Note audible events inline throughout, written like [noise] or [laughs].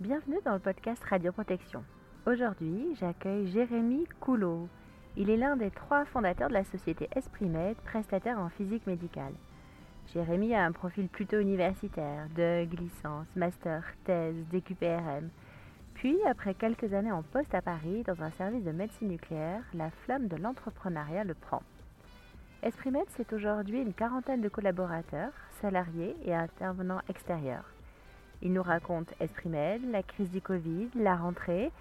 Bienvenue dans le podcast Radio Protection. Aujourd'hui, j'accueille Jérémy Coulot. Il est l'un des trois fondateurs de la société Esprimed, prestataire en physique médicale. Jérémy a un profil plutôt universitaire, de licence, master, thèse, DQPRM. Puis, après quelques années en poste à Paris dans un service de médecine nucléaire, la flamme de l'entrepreneuriat le prend. Esprimed, c'est aujourd'hui une quarantaine de collaborateurs, salariés et intervenants extérieurs. Il nous raconte Esprimed, la crise du Covid, la rentrée,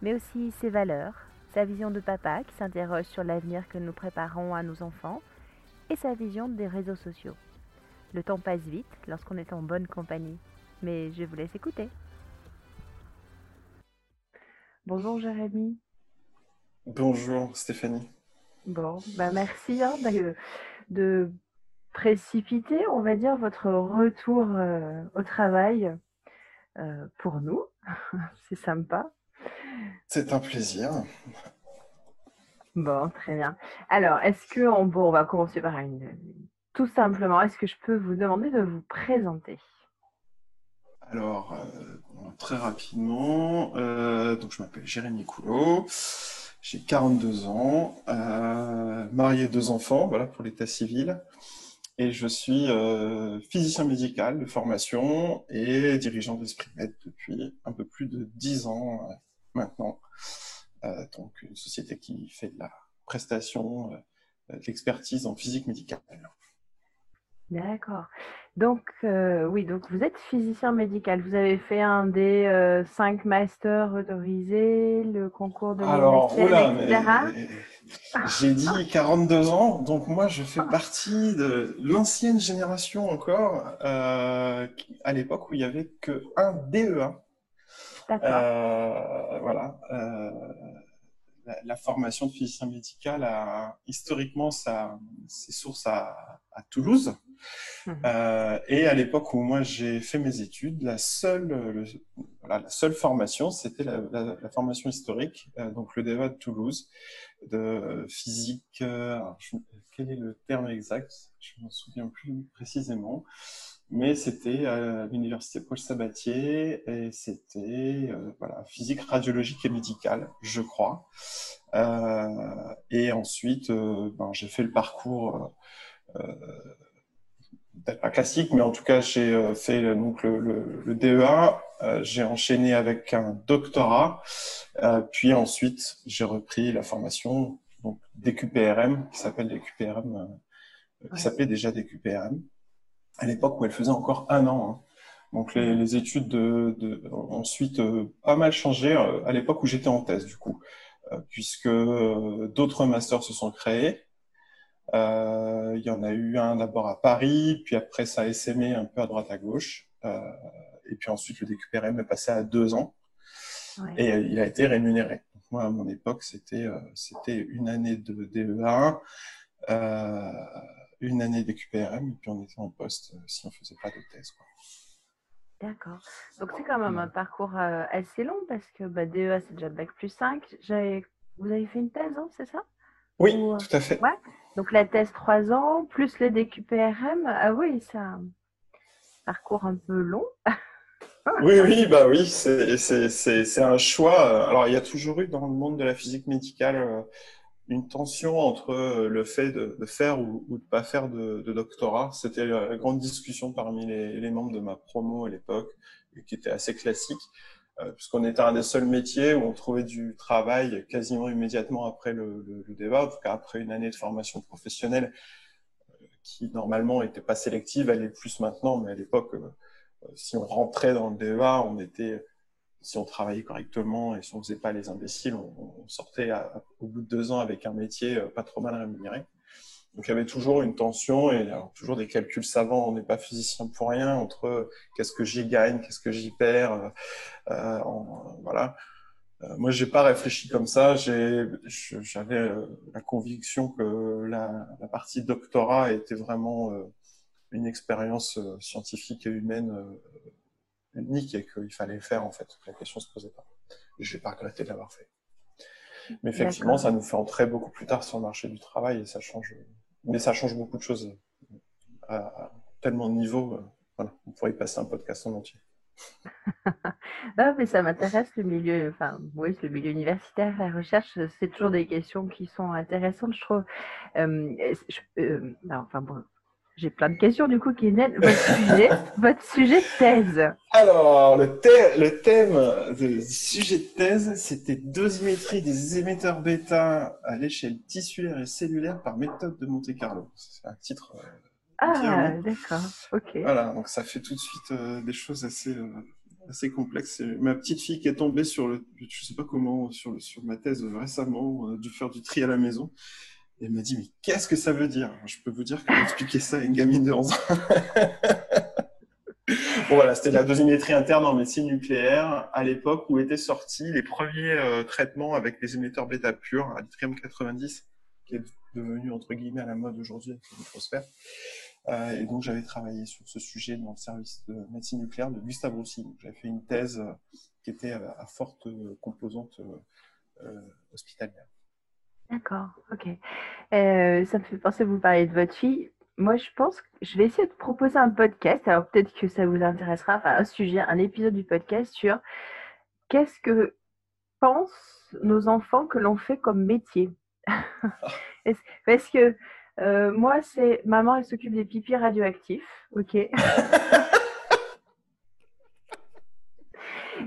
mais aussi ses valeurs, sa vision de papa qui s'interroge sur l'avenir que nous préparons à nos enfants et sa vision des réseaux sociaux. Le temps passe vite lorsqu'on est en bonne compagnie, mais je vous laisse écouter. Bonjour Jérémy. Bonjour Stéphanie. Bon, bah merci hein, de, de, précipiter, on va dire, votre retour euh, au travail euh, pour nous. [laughs] C'est sympa. C'est un plaisir. Bon, très bien. Alors, est-ce que on, bon, on va commencer par une, tout simplement, est-ce que je peux vous demander de vous présenter? Alors, euh, très rapidement, donc je m'appelle Jérémy Coulot, j'ai 42 ans, marié deux enfants, voilà pour l'état civil, et je suis physicien médical de formation et dirigeant d'Esprit Med depuis un peu plus de 10 ans maintenant. donc, une société qui fait de la prestation, de l'expertise en physique médicale. D'accord. Donc, euh, oui, donc vous êtes physicien médical. Vous avez fait un des euh, cinq masters autorisés, le concours de Alors, etc. J'ai dit 42 ans, donc moi je fais partie de l'ancienne génération encore, euh, à l'époque où il n'y avait que un DEA. D'accord. voilà. La, formation de physicien médical a historiquement sa, ses sources à, à Toulouse. Mhm. Euh, et à l'époque où moi j'ai fait mes études, la seule, voilà, la seule formation, c'était la, formation historique, euh, donc le DEA de Toulouse, de physique. Euh, quel est le terme exact? Je ne m'en souviens plus précisément. Mais c'était à l'université Paul Sabatier et c'était euh, voilà, physique radiologique et médicale, je crois. et ensuite, ben, j'ai fait le parcours peut-être pas classique, mais en tout cas, j'ai euh, fait donc le, le, le DEA. Euh, j'ai enchaîné avec un doctorat, euh, puis ensuite j'ai repris la formation donc DQPRM qui s'appelle DQPRM, qui s'appelait déjà DQPRM à l'époque où elle faisait encore un an. Hein. Donc les, les, études de, de ensuite pas mal changé à l'époque où j'étais en thèse du coup, puisque d'autres masters se sont créés. Euh, il y en a eu un d'abord à Paris, puis après ça a essaimé un peu à droite à gauche. Euh, et puis ensuite le DQPRM est passé à deux ans. Et il a été rémunéré. moi, à mon époque, c'était euh, c'était une année de DE1, euh, une année DQPRM, et puis on était en poste si on faisait pas de thèse. D'accord. Donc c'est quand même un parcours assez long parce que bah, DEA c'est déjà bac plus 5. Vous avez fait une thèse, hein, c'est ça? Oui, tout à fait. Ouais. Donc la thèse 3 ans, plus le DQPRM. Ah oui, c'est un parcours un peu long. [laughs] oui, oui, bah oui, c'est un choix. Alors il y a toujours eu dans le monde de la physique médicale euh, une tension entre euh, le fait de, faire ou, de ne pas faire de, doctorat. C'était la grande discussion parmi les, les membres de ma promo à l'époque, qui était assez classique. Euh, puisqu'on était un des seuls métiers où on trouvait du travail quasiment immédiatement après le, le, débat, en tout cas après une année de formation professionnelle euh, qui normalement n'était pas sélective, elle est plus maintenant, mais à l'époque, euh, si on rentrait dans le débat, on était, si on travaillait correctement et si on faisait pas les imbéciles, on sortait au bout de deux ans avec un métier pas trop mal rémunéré. Donc il y avait toujours une tension et alors, toujours des calculs savants. On n'est pas physicien pour rien entre euh, qu'est-ce que j'y gagne, qu'est-ce que j'y perds. Euh, euh en, voilà. Euh, moi, j'ai pas réfléchi comme ça. J'avais la conviction que la, la, partie doctorat était vraiment une expérience scientifique et humaine unique et qu'il fallait le faire en fait. La question se posait pas. Je n'ai pas regretté de l'avoir fait. Mais effectivement, ça nous fait entrer beaucoup plus tard sur le marché du travail et ça change mais ça change beaucoup de choses à, tellement de niveaux. Euh, voilà, on pourrait y passer un podcast en entier. [laughs] non, mais ça m'intéresse le milieu, enfin, oui, le milieu universitaire, la recherche, c'est toujours des questions qui sont intéressantes, je trouve. Euh, euh, enfin bon, j'ai plein de questions du coup qui naissent. Votre [laughs] sujet, votre sujet de thèse. Alors, le, le thème du sujet de thèse, c'était dosimétrie des émetteurs bêta à l'échelle tissulaire et cellulaire par méthode de Monte Carlo. C'est un titre. Euh, ah, d'accord. Ok. Voilà, donc ça fait tout de suite des choses assez assez complexe. C'est ma petite fille qui est tombée sur le, je sais pas comment, sur, sur ma thèse récemment, a dû faire du tri à la maison. Elle m'a dit, mais qu'est-ce que ça veut dire? Je peux vous dire que expliquer ça à une gamine de 11 ans. [laughs] bon voilà, c'était la dosimétrie interne en médecine nucléaire à l'époque où étaient sortis les premiers euh, traitements avec les émetteurs bêta purs à l'yttrium 90, qui est devenu entre guillemets à la mode aujourd'hui avec le microsphère. Euh, et donc j'avais travaillé sur ce sujet dans le service de médecine nucléaire de Gustave Roussy. J'avais fait une thèse euh, qui était à, forte composante hospitalière. D'accord, ok. ça me fait penser, vous parler de votre fille. Moi, je pense que je vais essayer de proposer un podcast. Alors, peut-être que ça vous intéressera. Enfin, un sujet, un épisode du podcast sur qu'est-ce que pensent nos enfants que l'on fait comme métier. [laughs] Parce que euh, moi, c'est maman, elle s'occupe des pipis radioactifs. Ok? [laughs]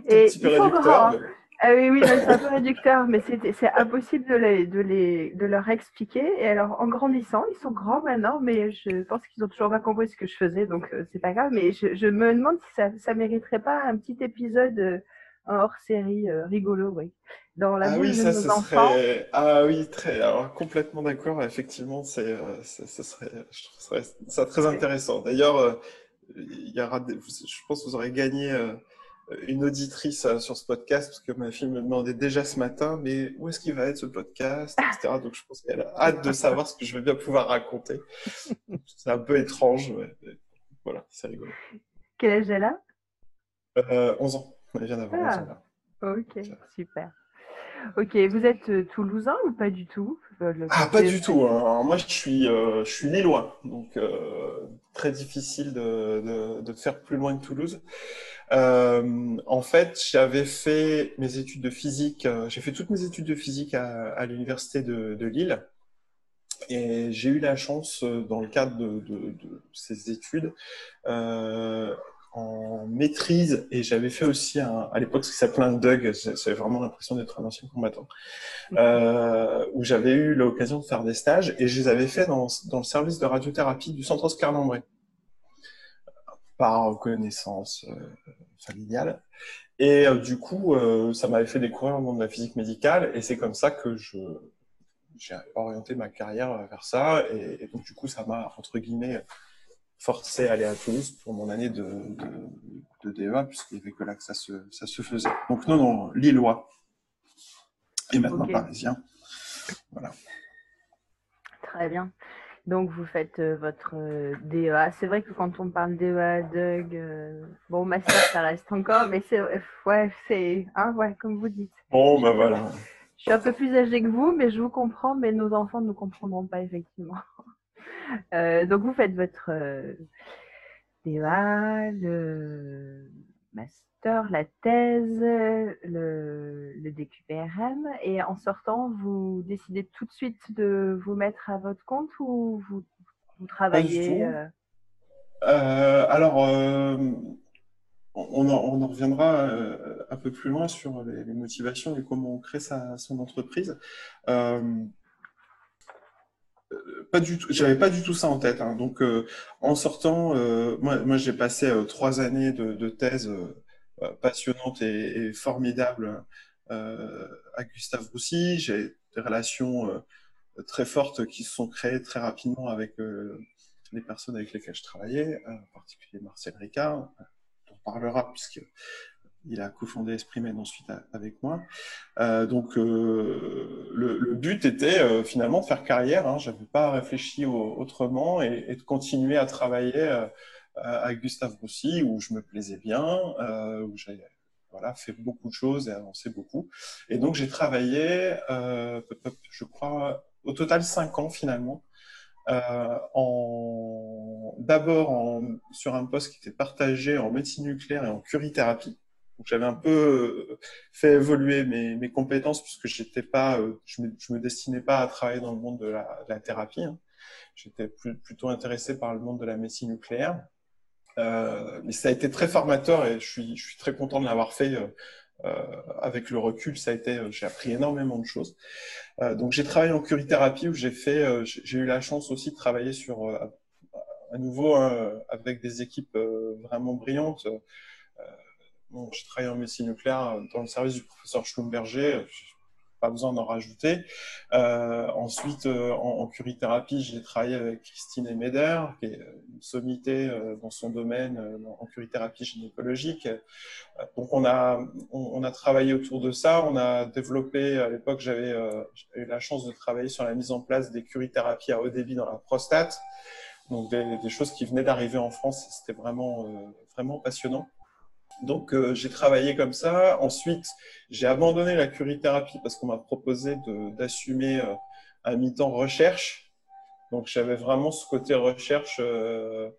Et il faut grand. Ah oui, oui, c'est un peu réducteur, mais c'est impossible de, les, de, les, de leur expliquer. Et alors, en grandissant, ils sont grands maintenant, mais je pense qu'ils ont toujours pas compris ce que je faisais, donc euh, c'est pas grave. Mais je, je, me demande si ça, ça mériterait pas un petit épisode euh, hors série rigolo, oui dans la ah oui, ça, de nos enfants. Serait... Ah oui, très, alors complètement d'accord. Effectivement, c'est, euh, ça, serait, je trouverais ça très intéressant. D'ailleurs, euh, il y aura, je pense, que vous aurez gagné euh, une auditrice sur ce podcast parce que ma fille me demandait déjà ce matin, mais où est-ce qu'il va être ce podcast, etc. Donc je pense qu'elle a hâte de savoir ce que je vais bien pouvoir raconter. [laughs] C'est un peu étrange, mais voilà, c'est rigolo. Quel âge elle a? Euh, 11 ans. Elle vient d'avoir 11 ans. Là. Ok, super. Ok, vous êtes euh, toulousain ou pas du tout? Euh, Ah, pas du tout. Hein. moi, je suis, euh, je suis lillois, donc très difficile de, de, faire plus loin que Toulouse. en fait, j'avais fait mes études de physique, j'ai fait toutes mes études de physique à, à l'université de, de, Lille. Et j'ai eu la chance, dans le cadre de, de ces études, en maîtrise et j'avais fait aussi un, à l'époque ce qui s'appelait un DUG, c'est vraiment l'impression d'être un ancien combattant, euh, où j'avais eu l'occasion de faire des stages et je les avais fait dans, dans le service de radiothérapie du centre Oscar Lambré par connaissance euh, familiale. Et euh, du coup, ça m'avait fait découvrir le monde de la physique médicale et c'est comme ça que je j'ai orienté ma carrière vers ça et, et donc du coup ça m'a entre guillemets forcé à aller à Toulouse pour mon année de, de, de DEA, puisqu'il n'y avait que là que ça se, ça se faisait. Donc non, non, Lillois. Et maintenant parisien. Voilà. Très bien. Donc vous faites euh, votre euh, DEA. C'est vrai que quand on parle DEA, DUG, euh, bon, master, ça reste encore, mais c'est ouais, c'est hein, ouais, comme vous dites. Bon, ben voilà. Je suis un peu plus âgée que vous, mais je vous comprends, mais nos enfants ne nous comprendront pas, effectivement. Euh, donc, vous faites votre euh, DEA, le master, la thèse, le, le, DQPRM, et en sortant, vous décidez tout de suite de vous mettre à votre compte ou vous, vous travaillez euh... Alors, euh, on en, on, en, reviendra un peu plus loin sur les, les, motivations et comment on crée sa, son entreprise. Pas du tout, j'avais pas du tout ça en tête. Hein. Donc, euh, en sortant, euh, moi, j'ai passé euh, trois années de, thèse passionnantes et, formidables à Gustave Roussy. J'ai des relations très fortes qui se sont créées très rapidement avec les personnes avec lesquelles je travaillais, en particulier Marcel Ricard. On parlera puisque il a cofondé Esprimed ensuite avec moi. Euh, donc euh, le, but était euh, finalement de faire carrière. Hein. Je n'avais pas réfléchi autrement et, de continuer à travailler à Gustave Roussy où je me plaisais bien, où j'ai fait beaucoup de choses et avancé beaucoup. Et donc j'ai travaillé, je crois, au total cinq ans finalement en... d'abord sur un poste qui était partagé en médecine nucléaire et en curithérapie. J'avais un peu fait évoluer mes, mes compétences puisque j'étais pas, je me, me destinais pas à travailler dans le monde de la, de la thérapie. Hein. J'étais plutôt intéressé par le monde de la médecine nucléaire. Euh, mais ça a été très formateur et je suis, je suis très content de l'avoir fait. Euh, euh avec le recul, ça a été, euh, j'ai appris énormément de choses. Euh, donc j'ai travaillé en curithérapie où j'ai fait, j'ai eu la chance aussi de travailler sur à nouveau hein, avec des équipes vraiment brillantes. Bon, j'ai travaillé en médecine nucléaire dans le service du professeur Schlumberger pas besoin d'en rajouter. Euh, ensuite, euh, en, en curithérapie, j'ai travaillé avec Christine Emeder, qui est une sommité euh, dans son domaine euh, en curithérapie gynécologique. donc, on a, on, on, a travaillé autour de ça. On a développé, à l'époque, j'avais eu la chance de travailler sur la mise en place des curithérapies à haut débit dans la prostate. Donc, des, des choses qui venaient d'arriver en France. C'était vraiment, vraiment passionnant. Donc euh, j'ai travaillé comme ça. Ensuite, j'ai abandonné la curithérapie parce qu'on m'a proposé d'assumer euh, un mi-temps recherche. Donc j'avais vraiment ce côté recherche euh,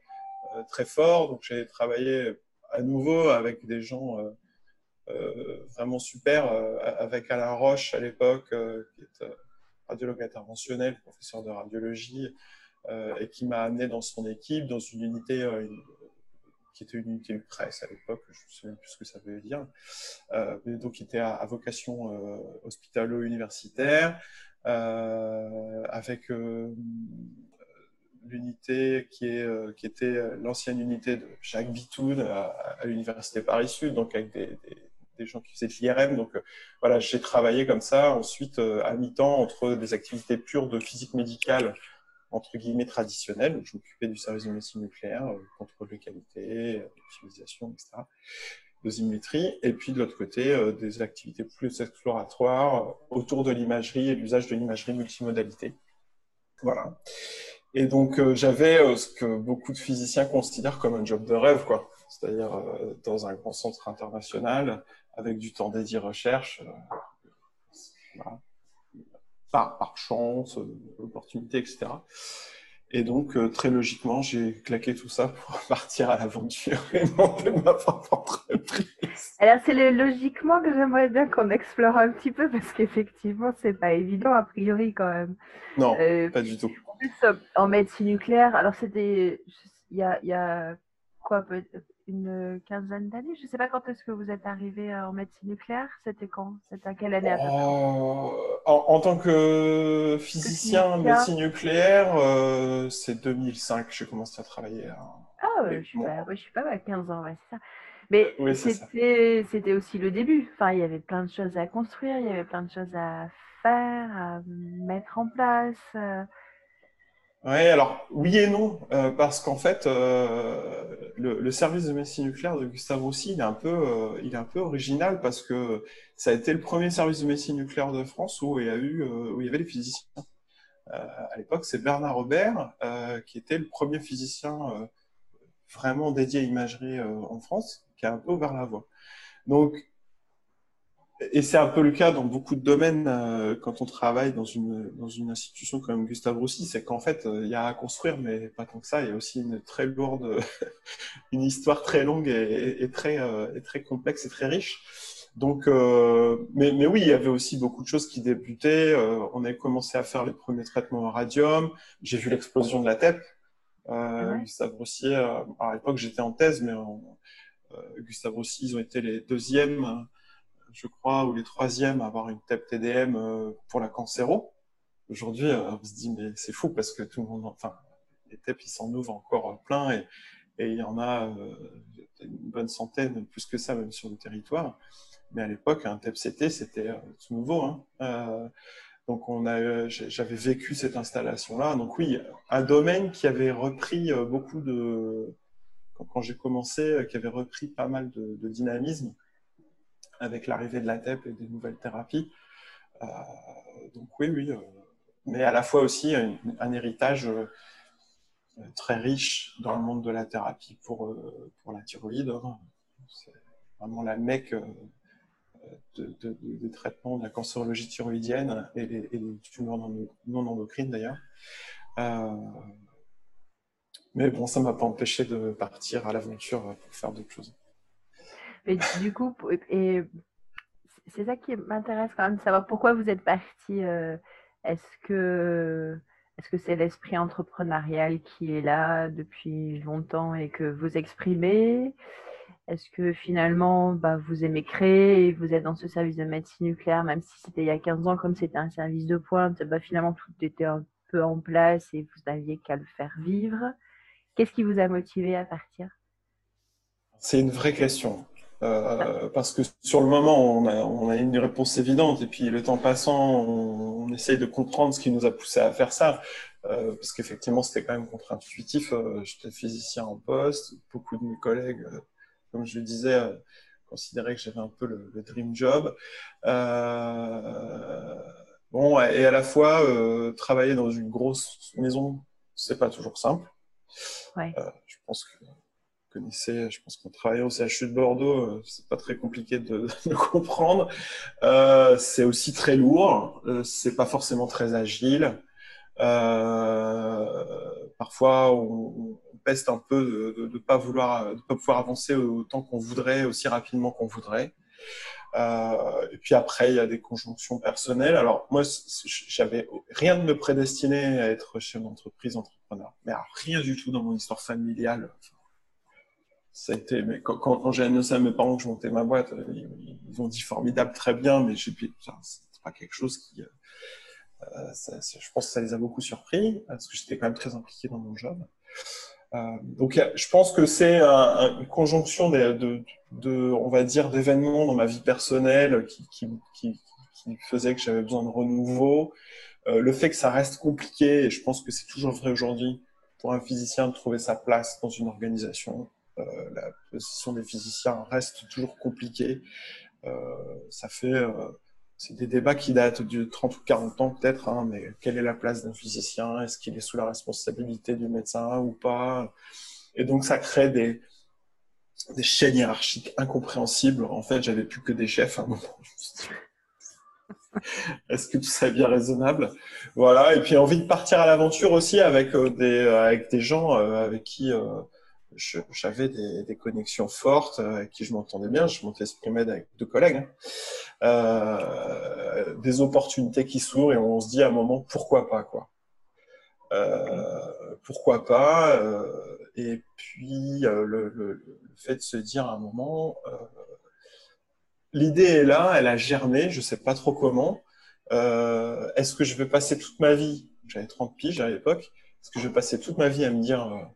euh très fort. Donc j'ai travaillé à nouveau avec des gens vraiment super, avec Alain Roche à l'époque, qui est radiologue interventionnel, professeur de radiologie, et qui m'a amené dans son équipe, dans une unité, qui était une unité de presse à l'époque, je ne sais plus ce que ça veut dire, euh, donc qui était à, vocation euh, hospitalo-universitaire, euh, avec l'unité qui, est, qui était l'ancienne unité de Jacques Bitoun à, à l'université Paris-Sud, donc avec des, des, des, gens qui faisaient de l'IRM. Donc voilà, j'ai travaillé comme ça, ensuite à mi-temps entre des activités pures de physique médicale entre guillemets traditionnel. Donc, je m'occupais du service de médecine nucléaire, euh, contrôle de qualité, euh, utilisation, etc. Dosimétrie. Et puis de l'autre côté, euh, des activités plus exploratoires autour de l'imagerie et l'usage de l'imagerie multimodalité. Voilà. Et donc j'avais ce que beaucoup de physiciens considèrent comme un job de rêve, quoi. C'est-à-dire dans un grand centre international avec du temps dédié recherche. Voilà par, par chance, euh, opportunité, etc. Et donc, euh, très logiquement, j'ai claqué tout ça pour [laughs] partir à l'aventure et monter ma propre entreprise. Alors, c'est le logiquement que j'aimerais bien qu'on explore un petit peu parce qu'effectivement, c'est pas évident a priori quand même. Non, euh, pas du tout. En plus, en médecine nucléaire, alors c'était, il y a, y a quoi, une quinzaine d'années. Je ne sais pas quand est-ce que vous êtes arrivé en médecine nucléaire. C'était quand? C'était à quelle année à peu en, en, tant que physicien en médecine nucléaire, euh, c'est 2005 que j'ai commencé à travailler. Ah, ouais, je pas, ouais, je suis pas à 15 ans, ouais, c'est ça. Mais oui, c'était, c'était aussi le début. Enfin, il y avait plein de choses à construire, il y avait plein de choses à faire, à mettre en place. Euh, oui, alors oui et non, euh, parce qu'en fait, euh, le, le, service de médecine nucléaire de Gustave Roussy, il est un peu, euh, il est un peu original parce que ça a été le premier service de médecine nucléaire de France où il y a eu, euh, où il y avait des physiciens. Euh, à l'époque, c'est Bernard Robert qui était le premier physicien vraiment dédié à l'imagerie en France, qui a un peu ouvert la voie. Donc et c'est un peu le cas dans beaucoup de domaines euh, quand on travaille dans une, dans une institution comme Gustave Roussy, c'est qu'en fait, euh, il y a à construire, mais pas tant que ça. Il y a aussi une très lourde, [laughs] une histoire très longue et, et très, euh, et très complexe et très riche. Donc, euh, mais, mais, oui, il y avait aussi beaucoup de choses qui débutaient. Euh, on a commencé à faire les premiers traitements au radium. J'ai vu l'explosion de la TEP. Euh, ouais. Gustave Roussy, à l'époque, j'étais en thèse, mais Gustave Roussy, ils ont été les deuxièmes je crois, ou les troisièmes à avoir une TEP TDM euh, pour la cancéro. Aujourd'hui, euh, on se dit, mais c'est fou parce que tout le monde, enfin, les TEP, ils s'en ouvrent encore plein et, il y en a euh, une bonne centaine, plus que ça même sur le territoire. Mais à l'époque, un TEP-CT, c'était tout nouveau. Hein. Euh, donc on a, j'avais vécu cette installation-là. Donc oui, un domaine qui avait repris beaucoup de, quand, j'ai commencé, qui avait repris pas mal de dynamisme avec l'arrivée de la TEP et des nouvelles thérapies. Euh, donc oui, oui, euh, mais à la fois aussi un, un héritage euh, très riche dans le monde de la thérapie pour, pour la thyroïde. Hein. C'est vraiment la mecque de, de, des traitements de la cancérologie thyroïdienne et les tumeurs non, endocrines d'ailleurs. mais bon, ça m'a pas empêché de partir à l'aventure pour faire d'autres choses. Du coup, et c'est ça qui m'intéresse quand même de savoir pourquoi vous êtes parti. Est-ce que est-ce que c'est l'esprit entrepreneurial qui est là depuis longtemps et que vous exprimez? Est-ce que finalement, bah, vous aimez créer et vous êtes dans ce service de médecine nucléaire, même si c'était il y a 15 ans, comme c'était un service de pointe, bah, finalement tout était un peu en place et vous n'aviez qu'à le faire vivre. Qu'est-ce qui vous a motivé à partir? C'est une vraie question. Euh, parce que sur le moment, on a, on a, une réponse évidente, et puis le temps passant, on, on, essaye de comprendre ce qui nous a poussé à faire ça. Euh, parce qu'effectivement, c'était quand même contre-intuitif. Euh, J'étais physicien en poste, beaucoup de mes collègues, euh, comme je le disais, euh, considéraient que j'avais un peu le, le dream job. bon, et à la fois, travailler dans une grosse maison, c'est pas toujours simple. Ouais. je pense que je pense qu'on travaille au CHU de Bordeaux, euh, c'est pas très compliqué de, [laughs] de comprendre. Euh, c'est aussi très lourd, euh, c'est pas forcément très agile. Parfois, on, on, peste un peu de ne pas vouloir, de pas pouvoir avancer autant qu'on voudrait, aussi rapidement qu'on voudrait. Et puis après, il y a des conjonctions personnelles. Alors moi, j'avais rien de me prédestiné à être chef d'entreprise, entrepreneur, mais rien du tout dans mon histoire familiale. Ça a été, quand, j'ai annoncé à mes parents que je montais ma boîte, euh, ils, ont dit formidable, très bien, mais c'est pas quelque chose qui, euh, ça, je pense que ça les a beaucoup surpris parce que j'étais quand même très impliqué dans mon job. Euh, donc, je pense que c'est un, une conjonction de, on va dire, d'événements dans ma vie personnelle qui, qui, faisait que j'avais besoin de renouveau. Euh, le fait que ça reste compliqué, et je pense que c'est toujours vrai aujourd'hui, pour un physicien de trouver sa place dans une organisation. Euh, la position des physiciens reste toujours compliquée. Euh, ça fait euh, c'est des débats qui datent de 30 ou 40 ans peut-être, hein, mais quelle est la place d'un physicien? Est-ce qu'il est sous la responsabilité du médecin ou pas? Et donc ça crée des, chaînes hiérarchiques incompréhensibles. En fait, j'avais plus que des chefs à un moment. [laughs] Est-ce que tout ça bien raisonnable? Voilà. Et puis envie de partir à l'aventure aussi avec des gens avec qui j'avais des, connexions fortes euh, avec qui je m'entendais bien. Je Sprimed avec deux collègues. Hein. Euh, des opportunités qui s'ouvrent et on se dit à un moment pourquoi pas quoi. Euh, pourquoi pas euh, Et puis euh, le, fait de se dire à un moment, l'idée est là, elle a germé, je sais pas trop comment. Est-ce que je vais passer toute ma vie J'avais 30 piges à l'époque. Est-ce que je vais passer toute ma vie à me dire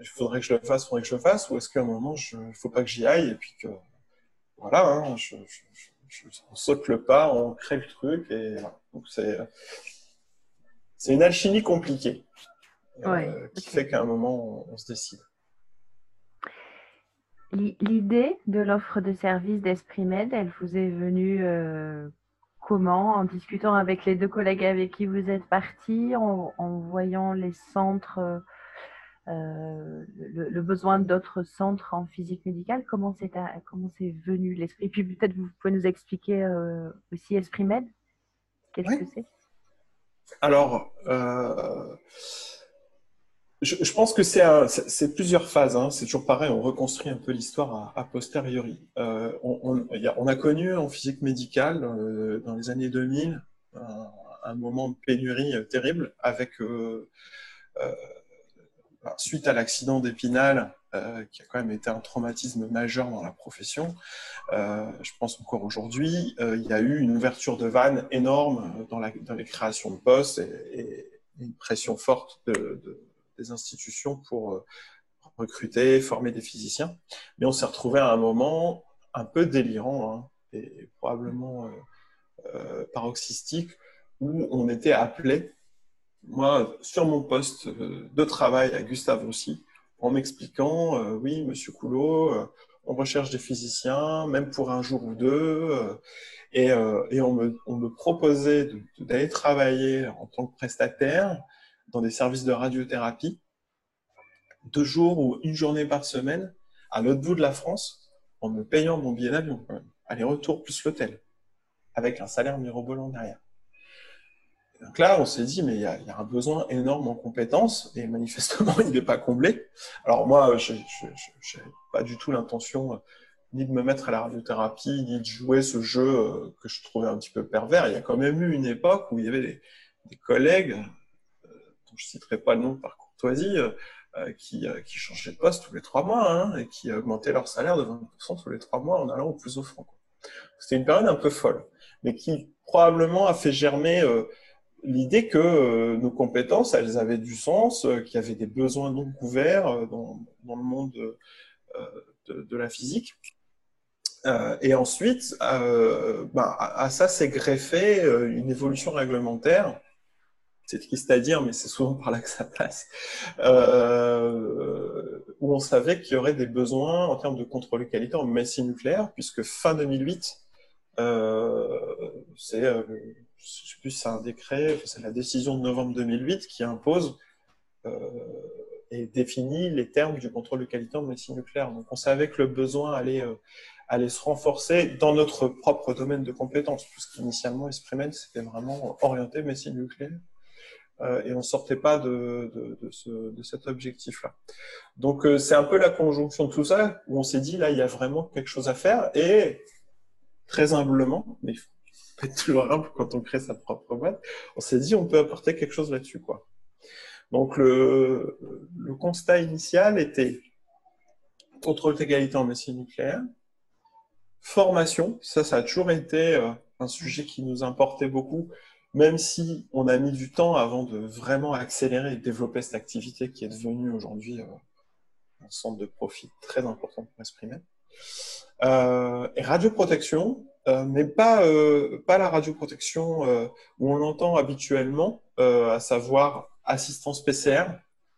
il faudrait que je le fasse, il faudrait que je le fasse, ou est-ce qu'à un moment, il ne faut pas que j'y aille, et puis que, voilà, hein, je, je, je, on saute le pas, on crée le truc, et voilà. Donc, c'est, c'est une alchimie compliquée, euh, ouais, euh, qui okay. fait qu'à un moment, on, on se décide. L'idée de l'offre de service d'Esprit Med, elle vous est venue euh, comment? En discutant avec les deux collègues avec qui vous êtes partis, en, en voyant les centres euh, le, le, besoin d'autres centres en physique médicale Comment c'est comment c'est venu l'esprit? Et puis peut-être vous pouvez nous expliquer euh, aussi Esprit Med Qu'est-ce oui. que c'est? Alors, euh, je, je, pense que c'est plusieurs phases. Hein. C'est toujours pareil, on reconstruit un peu l'histoire à, posteriori. On, on, a, on, a, connu en physique médicale dans les années 2000 un, un moment de pénurie terrible avec suite à l'accident d'Épinal, euh, qui a quand même été un traumatisme majeur dans la profession, euh, je pense encore aujourd'hui, euh, il y a eu une ouverture de vannes énorme dans, les créations de postes et, une pression forte de, de, des institutions pour recruter, former des physiciens. Mais on s'est retrouvé à un moment un peu délirant hein, et probablement paroxystique où on était appelé moi, sur mon poste euh, de travail à Gustave aussi, en m'expliquant, euh, oui, Monsieur Coulot, euh, on recherche des physiciens, même pour un jour ou deux, et, et on, me, on, me, proposait d'aller travailler en tant que prestataire dans des services de radiothérapie, deux jours ou une journée par semaine, à l'autre bout de la France, en me payant mon billet d'avion, aller-retour plus l'hôtel, avec un salaire mirobolant derrière donc là, on s'est dit, mais il y, a, un besoin énorme en compétences et manifestement, [laughs] il n'est pas comblé. Alors moi, je n'ai pas du tout l'intention euh, ni de me mettre à la radiothérapie, ni de jouer ce jeu euh, que je trouvais un petit peu pervers. Il y a quand même eu une époque où il y avait des, collègues, euh, dont je ne citerai pas le nom par courtoisie, qui, qui, changeaient de poste tous les trois mois hein, et qui augmentaient leur salaire de 20% tous les trois mois en allant au plus offrant. C'était une période un peu folle, mais qui probablement a fait germer l'idée que euh, nos compétences, elles avaient du sens, euh, qu'il y avait des besoins non couverts euh, dans, dans, le monde de, de, la physique. et ensuite, ben, à, ça s'est greffé une évolution réglementaire. C'est triste à dire, mais c'est souvent par là que ça passe, où on savait qu'il y aurait des besoins en termes de contrôle de qualité en médecine nucléaire, puisque fin 2008, c'est je sais plus c'est un décret, c'est la décision de novembre 2008 qui impose euh, et définit les termes du contrôle de qualité en médecine nucléaire. Donc on savait que le besoin allait, euh, allait se renforcer dans notre propre domaine de compétences, puisqu'initialement Esprimen c'était vraiment orienté médecine nucléaire. Euh, et on sortait pas de, de, ce, de cet objectif-là. Donc c'est un peu la conjonction de tout ça où on s'est dit là il y a vraiment quelque chose à faire et très humblement, mais [laughs] être toujours quand on crée sa propre boîte, on s'est dit on peut apporter quelque chose là-dessus. Donc le, constat initial était contrôle d'égalité en médecine nucléaire, formation, ça ça a toujours été euh, un sujet qui nous importait beaucoup, même si on a mis du temps avant de vraiment accélérer et développer cette activité qui est devenue aujourd'hui euh, un centre de profit très important pour exprimer. Euh, et radioprotection, euh, mais pas, euh, pas la radioprotection euh, où on l'entend habituellement, à savoir assistance PCR.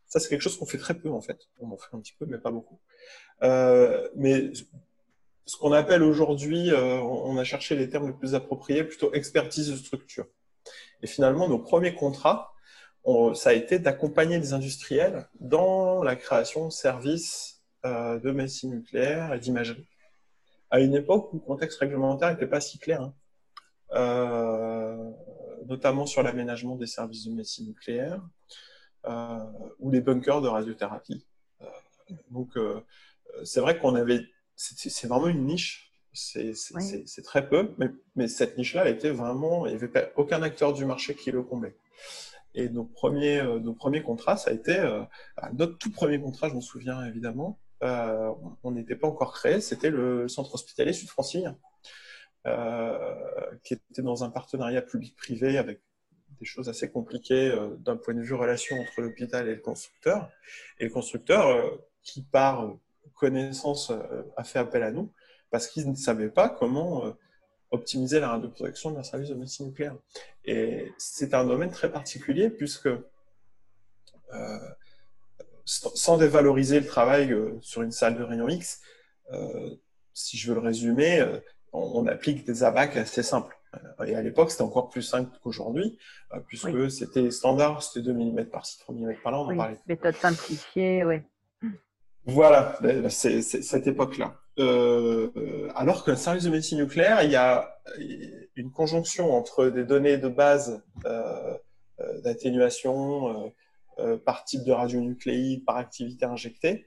Ça, c'est quelque chose qu'on fait très peu en fait. On en fait un petit peu, mais pas beaucoup. mais ce qu'on appelle aujourd'hui, on a cherché les termes les plus appropriés, plutôt expertise de structure. Et finalement, nos premiers contrats, ça a été d'accompagner les industriels dans la création de services de médecine nucléaire et d'imagerie à une époque où le contexte réglementaire n'était pas si clair, hein. euh, notamment sur l'aménagement des services de médecine nucléaire euh, ou les bunkers de radiothérapie. Euh, donc, c'est vrai qu'on avait, c'est vraiment une niche. C'est très peu, mais, mais cette niche-là, elle était vraiment, il n'y avait aucun acteur du marché qui le comblait. Et nos premiers, nos premiers contrats, ça a été notre tout premier contrat, je m'en souviens évidemment, euh, on n'était pas encore créé, c'était le centre hospitalier Sud-Francine, euh, qui était dans un partenariat public-privé avec des choses assez compliquées euh, d'un point de vue relation entre l'hôpital et le constructeur. Et le constructeur, qui par connaissance a fait appel à nous, parce qu'il ne savait pas comment optimiser la radioprotection d'un service de médecine nucléaire. Et c'est un domaine très particulier puisque sans dévaloriser le travail euh, sur une salle de réunion X, euh, si je veux le résumer, euh, on, applique des abacs assez simples. Et à l'époque, c'était encore plus simple qu'aujourd'hui, puisque c'était standard, c'était 2 mm par-ci, 3 mm par-là, on en parlait. Méthode simplifiée, oui. Voilà, ben, c'est cette époque-là. alors qu'un service de médecine nucléaire, il y a une conjonction entre des données de base d'atténuation, euh, par type de radionucléide, par activité injectée,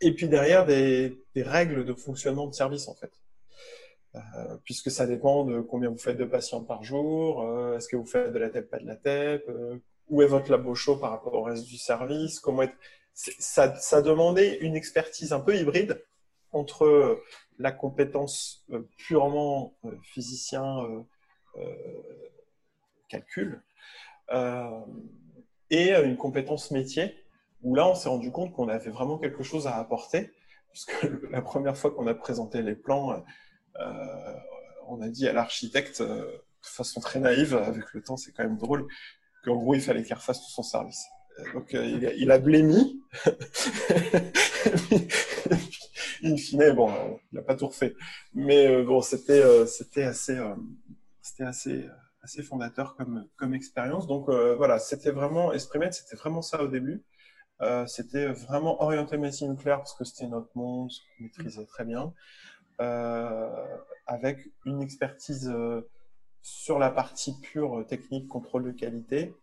et puis derrière des, règles de fonctionnement de service en fait. Euh, puisque ça dépend de combien vous faites de patients par jour, euh, est-ce que vous faites de la TEP, pas de la TEP, où est votre labo chaud par rapport au reste du service, comment ça demandait une expertise un peu hybride entre la compétence purement physicien calcul, et euh, une compétence métier, où là, on s'est rendu compte qu'on avait vraiment quelque chose à apporter, puisque [laughs] la première fois qu'on a présenté les plans, euh, on a dit à l'architecte, euh, de façon très naïve, avec le temps, c'est quand même drôle, qu'en gros, il fallait qu'il refasse tout son service. Donc, il, a, il, a, blémi. [laughs] In fine, bon, il n'a pas tout refait. Mais bon, c'était c'était assez, c'était assez assez fondateur comme, expérience. Donc euh, voilà, c'était vraiment, Esprimet, c'était vraiment ça au début. Euh, c'était vraiment orienté médecine nucléaire parce que c'était notre monde, qu'on maîtrisait très bien, euh, avec une expertise sur la partie pure technique, contrôle de qualité,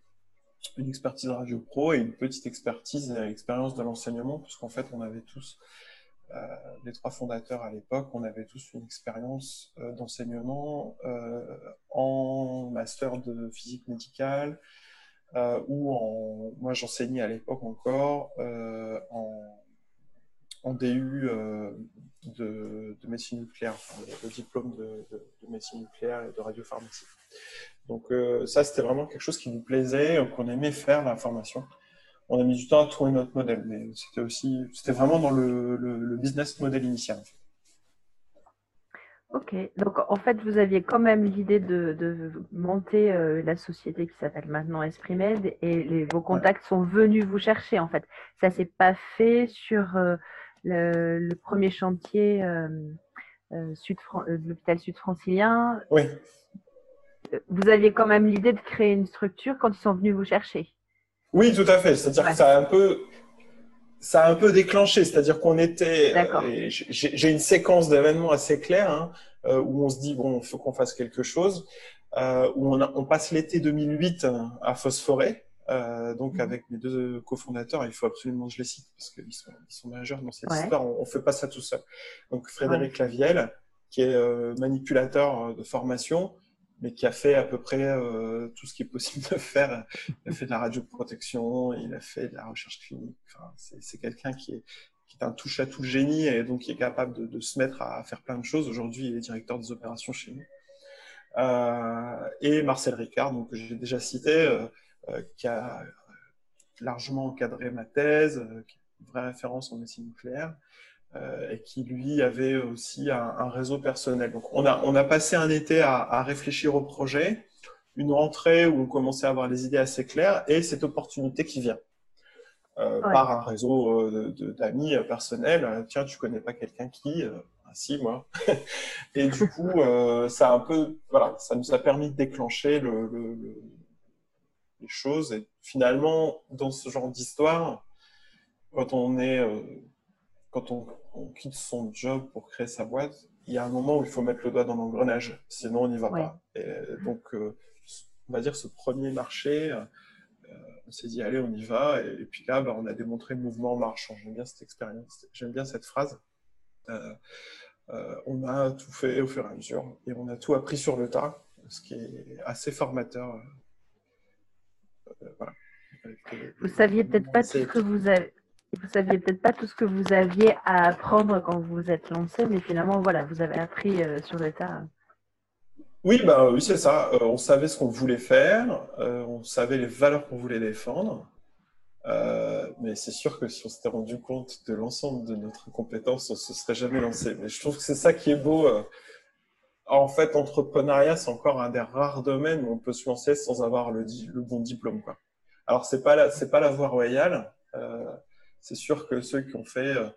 une expertise radio pro et une petite expertise expérience de l'enseignement, puisqu'en fait, on avait tous, les trois fondateurs à l'époque, on avait tous une expérience euh, d'enseignement euh, en master de physique médicale ou en, moi j'enseignais à l'époque encore en, en, DU de, médecine nucléaire, le diplôme de, de médecine nucléaire et de radiopharmacie. Donc euh, ça, c'était vraiment quelque chose qui nous plaisait, euh, qu'on aimait faire la formation. On a mis du temps à trouver notre modèle, mais c'était aussi, c'était vraiment dans le, business model initial. Ok, donc en fait, vous aviez quand même l'idée de, monter euh, la société qui s'appelle maintenant Esprimed et vos contacts sont venus vous chercher en fait. Ça s'est pas fait sur le, premier chantier sud de l'hôpital sud-francilien. Oui vous aviez quand même l'idée de créer une structure quand ils sont venus vous chercher. Oui, tout à fait. C'est-à-dire que ça a un peu, ça a un peu déclenché. C'est-à-dire qu'on était, euh, j'ai une séquence d'événements assez claire hein, euh, où on se dit bon, il faut qu'on fasse quelque chose. Euh, où on, on passe l'été 2008 à phosphorer. donc mhm. avec mes deux cofondateurs, il faut absolument que je les cite parce qu'ils sont, ils sont majeurs dans cette histoire. On, ne fait pas ça tout seul. Donc Frédéric Lavielle, qui est manipulateur de formation, mais qui a fait à peu près euh, tout ce qui est possible de faire. Il a fait de la radioprotection, il a fait de la recherche clinique. C'est quelqu'un qui est, qui est un touche à tout génie et donc qui est capable de, se mettre à faire plein de choses. Aujourd'hui, il est directeur des opérations chez nous. Euh, et Marcel Ricard, donc que j'ai déjà cité, euh, qui a largement encadré ma thèse, qui est une vraie référence en médecine nucléaire. Euh, et qui lui avait aussi un, un, réseau personnel. Donc on a, on a passé un été à, à, réfléchir au projet, une rentrée où on commençait à avoir les idées assez claires et cette opportunité qui vient. Euh, par un réseau euh, d'amis personnels. Tiens, tu connais pas quelqu'un qui ah, Si, moi. [laughs] et du coup, euh, ça a un peu, voilà, ça nous a permis de déclencher le, le, le, les choses. Et finalement, dans ce genre d'histoire, quand on est quand on, quitte son job pour créer sa boîte, il y a un moment où il faut mettre le doigt dans l'engrenage, sinon on n'y va pas. Et donc, euh, on va dire ce premier marché, euh, on s'est dit allez, on y va. Et, puis là, bah, on a démontré le mouvement en marchant. J'aime bien cette expérience, j'aime bien cette phrase. Euh, on a tout fait au fur et à mesure et on a tout appris sur le tas, ce qui est assez formateur. voilà. Vous saviez peut-être pas tout ce que vous avez vous saviez peut-être pas tout ce que vous aviez à apprendre quand vous vous êtes lancé, mais finalement, voilà, vous avez appris euh, sur le tas. Oui, bah, c'est ça. Euh, on savait ce qu'on voulait faire, euh, on savait les valeurs qu'on voulait défendre. mais c'est sûr que si on s'était rendu compte de l'ensemble de notre compétence, on se serait jamais lancé. Mais je trouve que c'est ça qui est beau. En fait, l'entrepreneuriat, c'est encore un des rares domaines où on peut se lancer sans avoir le, bon diplôme. Alors, c'est pas la, c'est pas la voie royale. C'est sûr que ceux qui ont fait euh,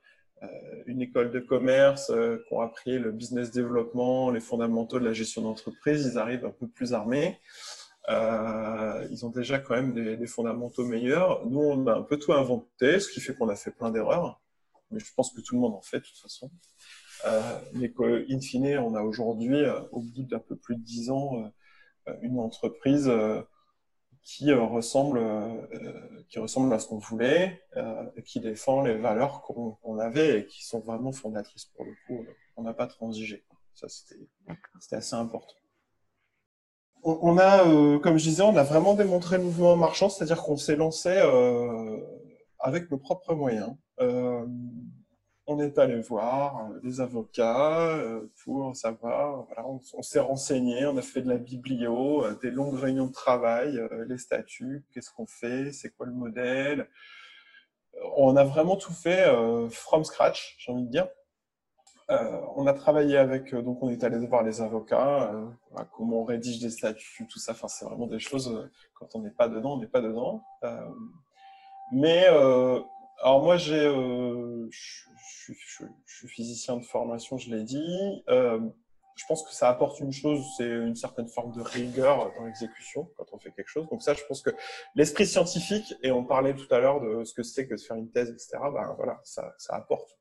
euh, une école de commerce, euh, qui ont appris le business développement, les fondamentaux de la gestion d'entreprise, ils arrivent un peu plus armés. Ils ont déjà quand même des, fondamentaux meilleurs. Nous, on a un peu tout inventé, ce qui fait qu'on a fait plein d'erreurs. Mais je pense que tout le monde en fait de toute façon. Mais qu'in fine, on a aujourd'hui, au bout d'un peu plus de dix ans, une entreprise qui euh, ressemble, euh, qui ressemble à ce qu'on voulait, euh, qui défend les valeurs qu'on avait et qui sont vraiment fondatrices pour le coup. On n'a pas transigé. Ça, c'était assez important. On, on a, comme je disais, on a vraiment démontré le mouvement marchand, c'est-à-dire qu'on s'est lancé avec nos propres moyens on est allé voir des avocats euh, pour savoir, voilà, on, s'est renseigné, on a fait de la biblio, euh, des longues réunions de travail, euh, les statuts, qu'est-ce qu'on fait, c'est quoi le modèle. On a vraiment tout fait from scratch, j'ai envie de dire. on a travaillé avec, donc on est allé voir les avocats, comment on rédige des statuts, tout ça. Enfin, c'est vraiment des choses, quand on n'est pas dedans, on n'est pas dedans. mais alors moi, j'ai, euh, je, je, je, suis physicien de formation, je l'ai dit. Euh, je pense que ça apporte une chose, c'est une certaine forme de rigueur dans l'exécution quand on fait quelque chose. Donc ça, je pense que l'esprit scientifique, et on parlait tout à l'heure de ce que c'est que de faire une thèse, etc. Ben voilà, ça, ça apporte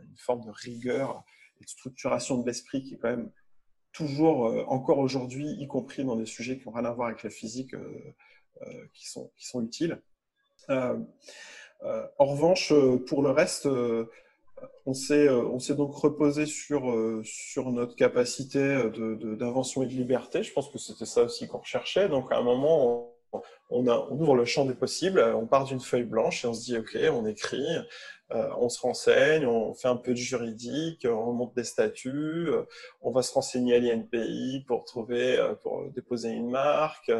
une forme de rigueur et de structuration de l'esprit qui est quand même toujours, encore aujourd'hui, y compris dans des sujets qui n'ont rien à voir avec la physique, qui, sont, qui sont utiles. En revanche, pour le reste, on s'est donc reposé sur, sur notre capacité d'invention et de liberté. Je pense que c'était ça aussi qu'on recherchait. Donc à un moment, on, ouvre le champ des possibles, on part d'une feuille blanche et on se dit, OK, on écrit, euh, on se renseigne, on fait un peu de juridique, on remonte des statuts, euh, on va se renseigner à l'INPI pour trouver, euh, pour déposer une marque,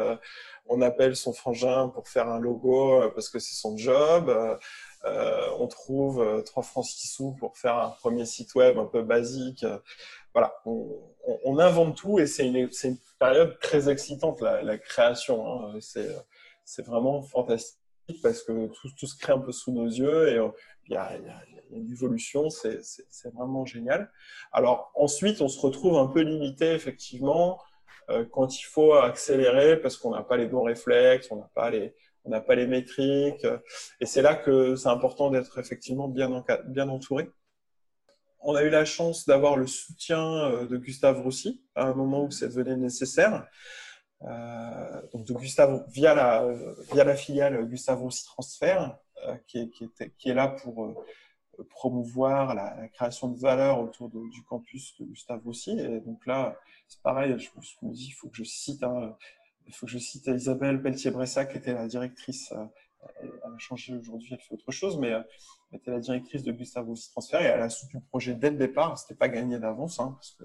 on appelle son frangin pour faire un logo parce que c'est son job, on trouve 3 francs 6 sous pour faire un premier site web un peu basique. Voilà, on, invente tout et c'est une, période très excitante, la, création. Hein. C'est vraiment fantastique parce que tout, tout, se crée un peu sous nos yeux et il y a, une évolution, c'est vraiment génial. Alors ensuite, on se retrouve un peu limité effectivement euh, quand il faut accélérer parce qu'on n'a pas les bons réflexes, on n'a pas les on n'a pas les métriques, et c'est là que c'est important d'être effectivement bien, bien entouré. On a eu la chance d'avoir le soutien euh, de Gustave Roussy à un moment où ça devenait nécessaire. Euh, donc de Gustave via la via la filiale Gustave Roussy Transfert, euh, qui est, là pour euh, promouvoir la, création de valeur autour du campus de Gustave aussi. Et donc là, c'est pareil, je, me dis, il faut que je cite, il faut que je cite Isabelle Pelletier-Bressac, qui était la directrice, euh, elle a changé aujourd'hui, elle fait autre chose, mais elle était la directrice de Gustave aussi Transfert et elle a soutenu le projet dès le départ. C'était pas gagné d'avance, hein, parce que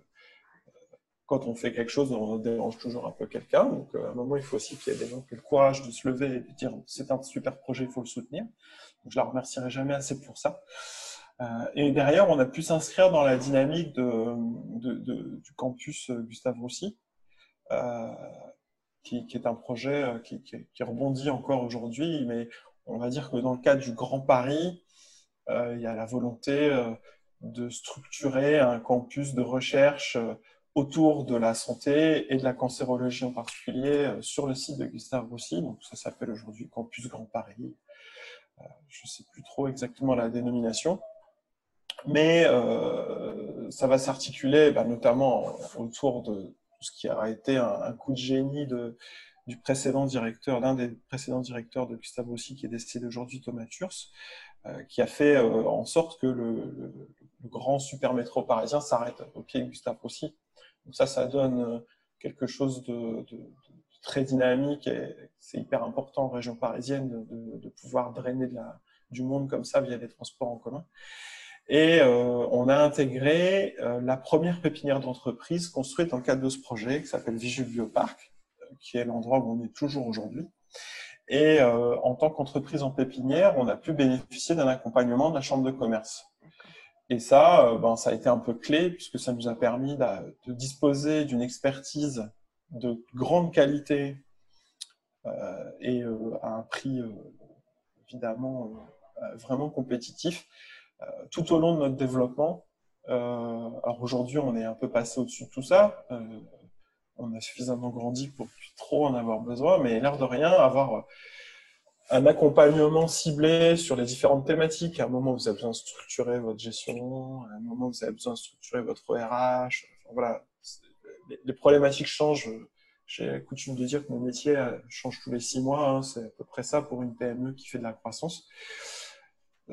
quand on fait quelque chose, on dérange toujours un peu quelqu'un. Donc, à un moment, il faut aussi qu'il y ait des gens qui aient le courage de se lever et de dire c'est un super projet, il faut le soutenir. Donc, je la remercierai jamais assez pour ça. Euh, et derrière, on a pu s'inscrire dans la dynamique du campus Gustave Roussy, euh, qui, est un projet euh, qui rebondit encore aujourd'hui, mais on va dire que dans le cadre du Grand Paris, il y a la volonté de structurer un campus de recherche autour de la santé et de la cancérologie en particulier euh, sur le site de Gustave Roussy. Donc ça s'appelle aujourd'hui Campus Grand Paris. Euh, je ne sais plus trop exactement la dénomination. Mais euh, ça va s'articuler bah, notamment autour de ce qui a été un, coup de génie de, du précédent directeur, l'un des précédents directeurs de Gustave Roussy qui est décédé aujourd'hui, Thomas Turs, qui a fait en sorte que le, le, le grand super métro parisien s'arrête au pied de Gustave Roussy donc ça, ça donne euh, quelque chose de, très dynamique et c'est hyper important en région parisienne de, pouvoir drainer du monde comme ça via des transports en commun. Et euh, on a intégré euh, la première pépinière d'entreprise construite le cadre de ce projet qui s'appelle Vigile Biopark, qui est l'endroit où on est toujours aujourd'hui. Et en tant qu'entreprise en pépinière, on a pu bénéficier d'un accompagnement de la Chambre de commerce. Et ça, euh, ben, ça a été un peu clé puisque ça nous a permis de, disposer d'une expertise de grande qualité euh, et euh, à un prix évidemment vraiment compétitif tout au long de notre développement. alors aujourd'hui, on est un peu passé au-dessus de tout ça. on a suffisamment grandi pour plus trop en avoir besoin, mais l'air de rien, avoir un accompagnement ciblé sur les différentes thématiques. À un moment, vous avez besoin de structurer votre gestion, à un moment, vous avez besoin de structurer votre RH. voilà, les, problématiques changent. J'ai coutume de dire que mon métier euh, change tous les six mois. Hein. c'est à peu près ça pour une PME qui fait de la croissance.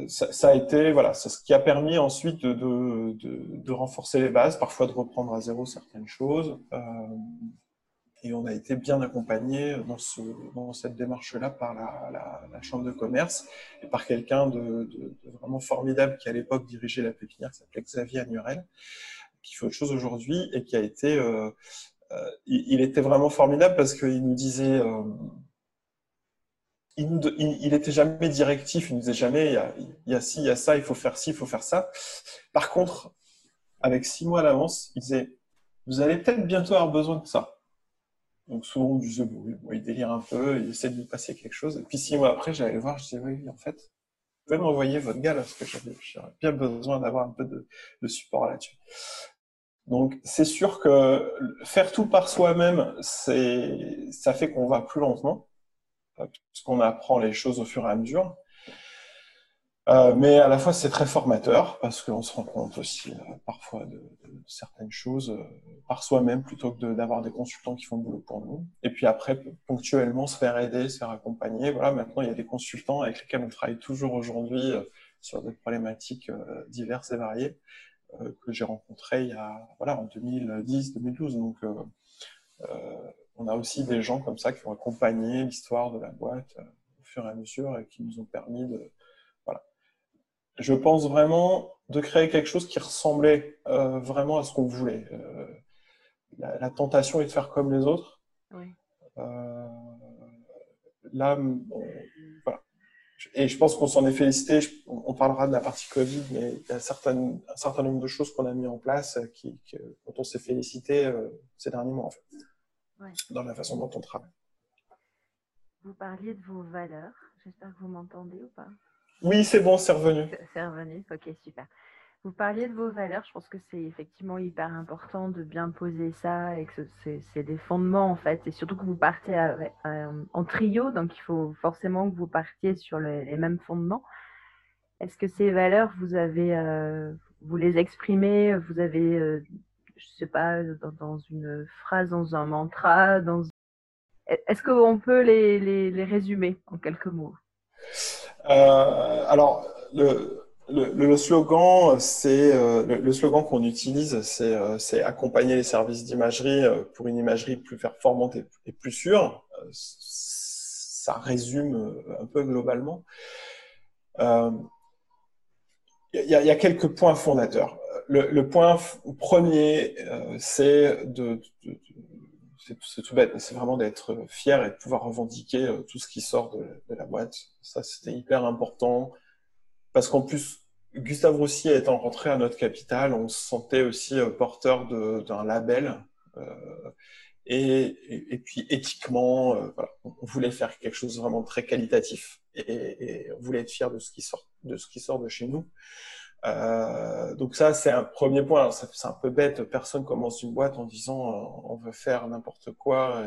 Ça, ça a été, voilà, c'est ce qui a permis ensuite de, renforcer les bases, parfois de reprendre à zéro certaines choses. Euh, et on a été bien accompagné dans, ce, dans cette démarche-là par la, la, Chambre de commerce et par quelqu'un de, de, vraiment formidable qui à l'époque dirigeait la pépinière, qui s'appelait Xavier Anurel, qui fait autre chose aujourd'hui et qui a été... Euh, euh, il, était vraiment formidable parce qu'il nous disait... Euh, il, nous, il, était jamais directif, il nous disait jamais il y, a, ci, il y a ça, il faut faire ci, il faut faire ça. Par contre, avec six mois à l'avance, il disait vous allez peut-être bientôt avoir besoin de ça. Donc souvent, on disait, bon, il délire un peu, il essaie de lui passer quelque chose. Et puis six mois après, j'allais voir, je disais, oui, en fait, vous pouvez m'envoyer votre gars, parce que j'avais bien besoin d'avoir un peu de, de support là-dessus. Donc c'est sûr que faire tout par soi-même, c'est, ça fait qu'on va plus lentement, puisqu'on apprend les choses au fur et à mesure. Euh, mais à la fois, c'est très formateur parce qu'on se rend compte aussi euh, parfois de, de, certaines choses euh, par soi-même plutôt que d'avoir des consultants qui font le boulot pour nous. Et puis après, ponctuellement, se faire aider, se faire accompagner. Voilà, maintenant, il y a des consultants avec lesquels on travaille toujours aujourd'hui sur des problématiques diverses et variées que j'ai rencontrées il y a, voilà, en 2010-2012. Donc, on a aussi des gens comme ça qui ont accompagné l'histoire de la boîte au fur et à mesure et qui nous ont permis de je pense vraiment de créer quelque chose qui ressemblait euh, vraiment à ce qu'on voulait. Euh, la, tentation est de faire comme les autres. Euh, là, voilà. Et je pense qu'on s'en est félicité. on parlera de la partie Covid, mais il y a certaines, un certain nombre de choses qu'on a mis en place qui, dont on s'est félicité ces derniers mois, en fait, dans la façon dont on travaille. Vous parliez de vos valeurs. J'espère que vous m'entendez ou pas. Oui, c'est bon, c'est revenu. C'est revenu, ok, super. Vous parliez de vos valeurs, je pense que c'est effectivement hyper important de bien poser ça et que c'est des fondements en fait, et surtout que vous partez en trio, donc il faut forcément que vous partiez sur les mêmes fondements. Est-ce que ces valeurs, euh, vous les exprimez, vous avez, euh, je sais pas, dans, une phrase, dans un mantra, dans... est-ce qu'on peut les résumer en quelques mots? Euh, alors, le, le, slogan, c'est euh, le, slogan qu'on utilise, c'est euh, accompagner les services d'imagerie pour une imagerie plus performante et, plus sûre. ça résume un peu globalement. Il y, a quelques points fondateurs. Le, point premier, c'est de, c'est tout bête, c'est vraiment d'être fier et de pouvoir revendiquer euh, tout ce qui sort de, la boîte. Ça, c'était hyper important. Parce qu'en plus, Gustave Roussy étant rentré à notre capital, on se sentait aussi euh, porteur d'un label. Euh, et, puis éthiquement, on voulait faire quelque chose vraiment très qualitatif. Et, on voulait être fier de ce qui sort de, ce qui sort de chez nous. Euh, donc ça, c'est un premier point. C'est un peu bête. Personne commence une boîte en disant euh, on veut faire n'importe quoi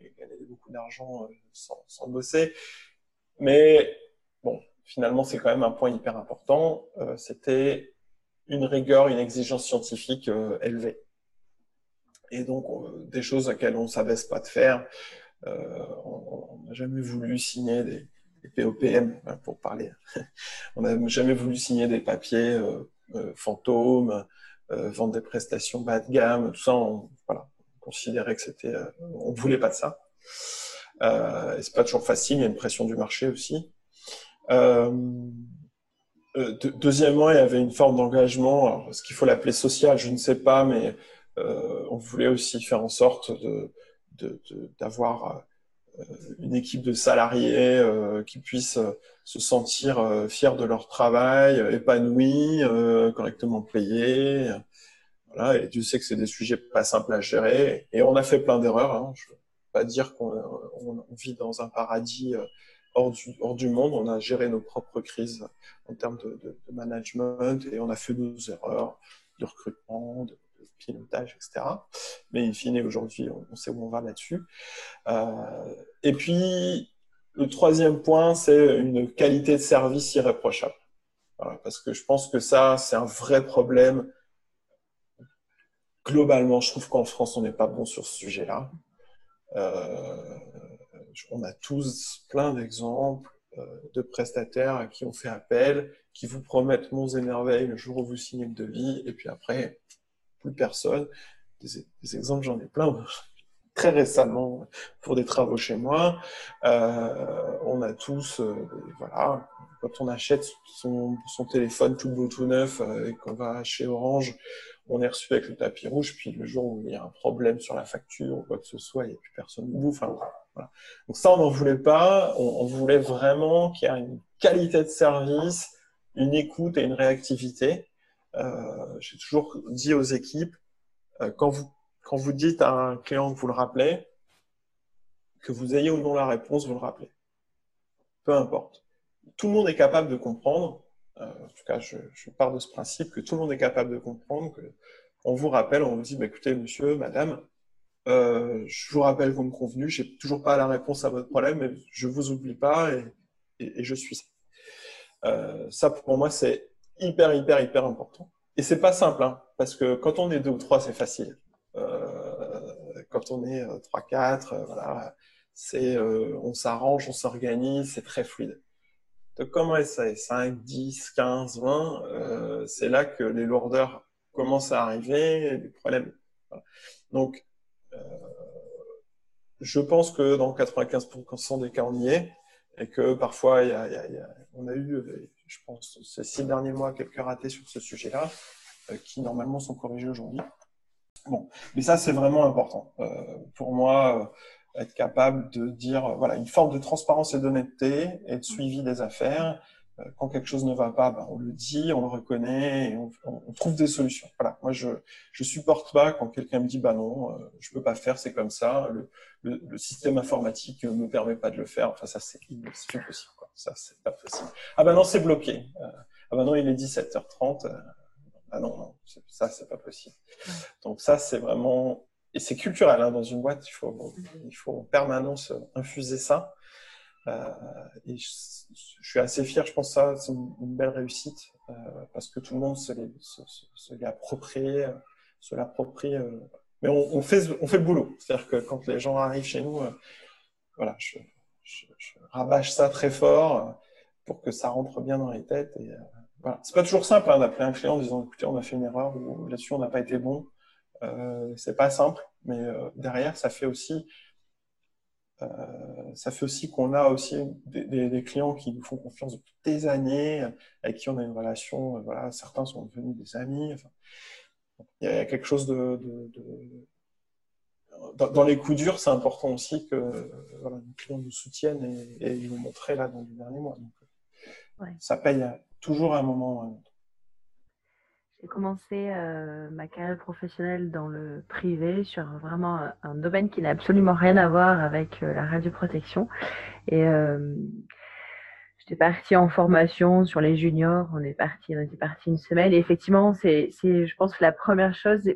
et, gagner beaucoup d'argent euh, sans, sans, bosser. Mais bon, finalement, c'est quand même un point hyper important. Euh, C'était une rigueur, une exigence scientifique euh, élevée. Et donc, des choses auxquelles on ne s'abaisse pas de faire. on n'a jamais voulu signer des, POPM, hein, pour parler. [laughs] on n'a jamais voulu signer des papiers euh, euh, fantômes, euh, vendre des prestations bas de gamme, tout ça, on, considérait que c'était, on voulait pas de ça. Euh, c'est pas toujours facile, il y a une pression du marché aussi. deuxièmement, il y avait une forme d'engagement, ce qu'il faut l'appeler social, je ne sais pas, mais on voulait aussi faire en sorte d'avoir une équipe de salariés euh, qui puissent euh, se sentir fiers de leur travail, épanouis, correctement payés. Voilà, et Dieu sait que c'est des sujets pas simples à gérer. Et on a fait plein d'erreurs. Hein. Je ne veux pas dire qu'on vit dans un paradis hors du, monde. On a géré nos propres crises en termes de, management et on a fait nos erreurs de recrutement, pilotage, etc. Mais in fine, aujourd'hui, on, sait où on va là-dessus. Euh, et puis, le troisième point, c'est une qualité de service irréprochable. parce que je pense que ça, c'est un vrai problème. Globalement, je trouve qu'en France, on n'est pas bon sur ce sujet-là. Euh, on a tous plein d'exemples euh, de prestataires qui ont fait appel, qui vous promettent monts et merveilles le jour où vous signez le devis, et puis après, plus personne. Des, exemples, j'en ai plein. [laughs] Très récemment, pour des travaux chez moi, euh, on a tous, euh, voilà, quand on achète son, son téléphone tout tout neuf euh, et qu'on va chez Orange, on est reçu avec le tapis rouge, puis le jour où il y a un problème sur la facture ou quoi que ce soit, il n'y a plus personne debout. Enfin, voilà. Donc ça, on n'en voulait pas. On, on voulait vraiment qu'il y ait une qualité de service, une écoute et une réactivité. Euh, j'ai toujours dit aux équipes, euh, quand, vous, quand vous dites à un client que vous le rappelez, que vous ayez ou non la réponse, vous le rappelez. Peu importe. Tout le monde est capable de comprendre, euh, en tout cas je, je, pars de ce principe, que tout le monde est capable de comprendre, que on vous rappelle, on vous dit, bah, écoutez monsieur, madame, je vous rappelle comme convenu, j'ai toujours pas la réponse à votre problème, mais je vous oublie pas et, je suis. Euh, ça, pour moi, c'est hyper, hyper, hyper important. Et c'est pas simple, hein, parce que quand on est deux ou trois, c'est facile. Euh, quand on est euh, trois, quatre, euh, voilà, c'est, euh, on s'arrange, on s'organise, c'est très fluide. De comment ça est 5, 10, 15, 20, c'est là que les lourdeurs commencent à arriver, les problèmes. Voilà. Donc, je pense que dans 95% des cas, on y est, et que parfois, y a, y a, y a, on a eu, je pense, ces six derniers mois, quelques ratés sur ce sujet-là, euh, qui normalement sont corrigés aujourd'hui. Bon, mais ça, c'est vraiment important. Euh, pour moi, euh, être capable de dire, voilà, une forme de transparence et d'honnêteté et de suivi des affaires, quand quelque chose ne va pas, ben, on le dit, on le reconnaît et on, trouve des solutions. Voilà. Moi, je je supporte pas quand quelqu'un me dit bah non, je peux pas faire, c'est comme ça. Le, le, système informatique me permet pas de le faire. Enfin, ça c'est possible. Ça c'est pas possible. Ah bah non, c'est bloqué. Euh, ah bah non, il est 17h30. Euh, ah non, non, ça c'est pas possible. Donc ça c'est vraiment et c'est culturel hein, dans une boîte. Il faut il faut en permanence infuser ça. Euh, et je, suis assez fier, je pense ça, c'est une, belle réussite parce que tout le monde se, se, se, se l'approprie, mais on, fait, on fait le boulot. C'est-à-dire que quand les gens arrivent chez nous, voilà, je, je, rabâche ça très fort pour que ça rentre bien dans les têtes. Et, voilà. C'est pas toujours simple hein, d'appeler un client en disant écoutez, on a fait une erreur ou là-dessus on n'a pas été bon. Euh, c'est pas simple, mais euh, derrière ça fait aussi euh, ça fait aussi qu'on a aussi des, clients qui nous font confiance depuis des années, avec qui on a une relation. Euh, voilà, certains sont devenus des amis. Il y a quelque chose de, de, de dans, dans, les coups durs, c'est important aussi que voilà, nos clients nous soutiennent et, et ils l'ont montré là dans les derniers mois. Donc, ouais. ça paye toujours à un moment ou à un autre. J'ai commencé euh, ma carrière professionnelle dans le privé sur vraiment un, un domaine qui n'a absolument rien à voir avec euh, la radioprotection. Et euh, j'étais partie en formation sur les juniors. On est parti, on était parti une semaine. Et effectivement, c'est, c'est, je pense que la première chose,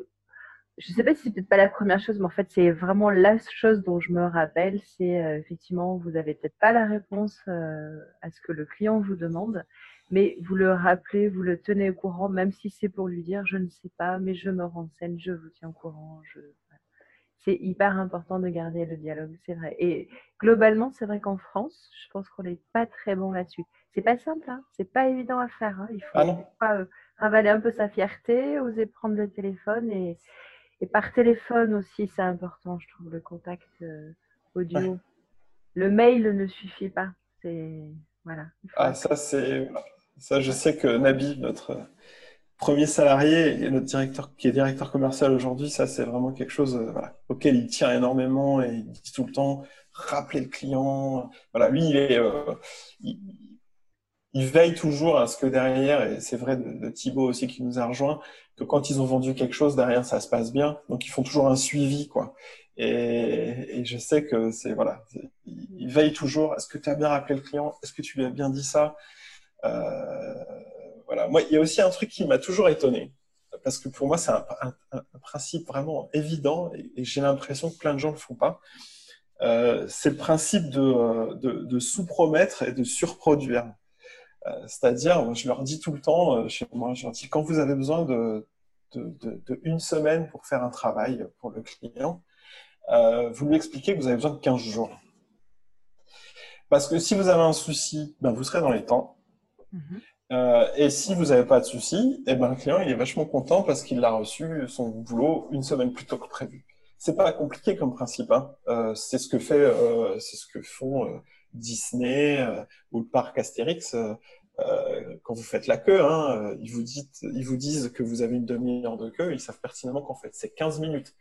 je sais pas si c'est peut-être pas la première chose, mais en fait, c'est vraiment la chose dont je me rappelle. C'est euh, effectivement, vous avez peut-être pas la réponse euh, à ce que le client vous demande mais vous le rappelez, vous le tenez au courant, même si c'est pour lui dire je ne sais pas, mais je me renseigne, je vous tiens au courant. Je... C'est hyper important de garder le dialogue, c'est vrai. Et globalement, c'est vrai qu'en France, je pense qu'on n'est pas très bon là-dessus. C'est pas simple, hein c'est pas évident à faire. Hein il faut ah pas, euh, ravaler un peu sa fierté, oser prendre le téléphone et, et par téléphone aussi, c'est important, je trouve, le contact euh, audio. Ouais. Le mail ne suffit pas. C'est voilà. Ah, ça, c'est ça, je sais que Nabi, notre premier salarié et notre directeur, qui est directeur commercial aujourd'hui, ça, c'est vraiment quelque chose euh, voilà, auquel il tient énormément et il dit tout le temps, rappeler le client. Voilà, lui, il est, euh, il, il, veille toujours à ce que derrière, et c'est vrai de, de, Thibaut aussi qui nous a rejoint, que quand ils ont vendu quelque chose, derrière, ça se passe bien. Donc, ils font toujours un suivi, quoi. Et, je sais que c'est, voilà, il veille toujours. Est-ce que tu as bien rappelé le client? Est-ce que tu lui as bien dit ça? Euh, voilà. Moi, il y a aussi un truc qui m'a toujours étonné, parce que pour moi, c'est un, principe vraiment évident, et, j'ai l'impression que plein de gens le font pas. Euh, c'est le principe de, de, de sous-promettre et de surproduire. Euh, C'est-à-dire, je leur dis tout le temps, euh, chez moi, je leur dis, quand vous avez besoin de, de, de, de une semaine pour faire un travail pour le client, euh, vous lui expliquez que vous avez besoin de 15 jours. Parce que si vous avez un souci, ben vous serez dans les temps. Euh, et si vous n'avez pas de souci, eh ben, le client il est vachement content parce qu'il a reçu son boulot une semaine plus tôt que prévu. C'est pas compliqué comme principe. Hein. Euh, c'est ce que fait, c'est ce que font Disney euh, ou le parc Astérix euh, quand vous faites la queue. Hein, ils vous disent, ils vous disent que vous avez une demi-heure de queue. Ils savent pertinemment qu'en fait c'est 15 minutes.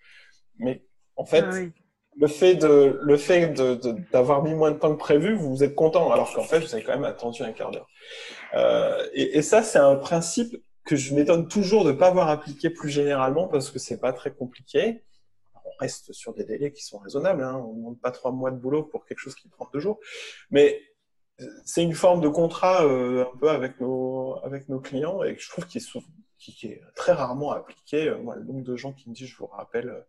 Mais en fait, ah oui le fait de le fait d'avoir mis moins de temps que prévu, vous, vous êtes content, alors qu'en fait, vous avez quand même attendu un quart d'heure. Euh, et, et, ça, c'est un principe que je m'étonne toujours de ne pas avoir appliqué plus généralement parce que c'est pas très compliqué. On reste sur des délais qui sont raisonnables. Hein. On ne demande pas trois mois de boulot pour quelque chose qui prend deux jours. Mais c'est une forme de contrat euh, un peu avec nos avec nos clients et que je trouve qui est, qui, qui est très rarement appliqué. Moi, le nombre de gens qui me disent je vous rappelle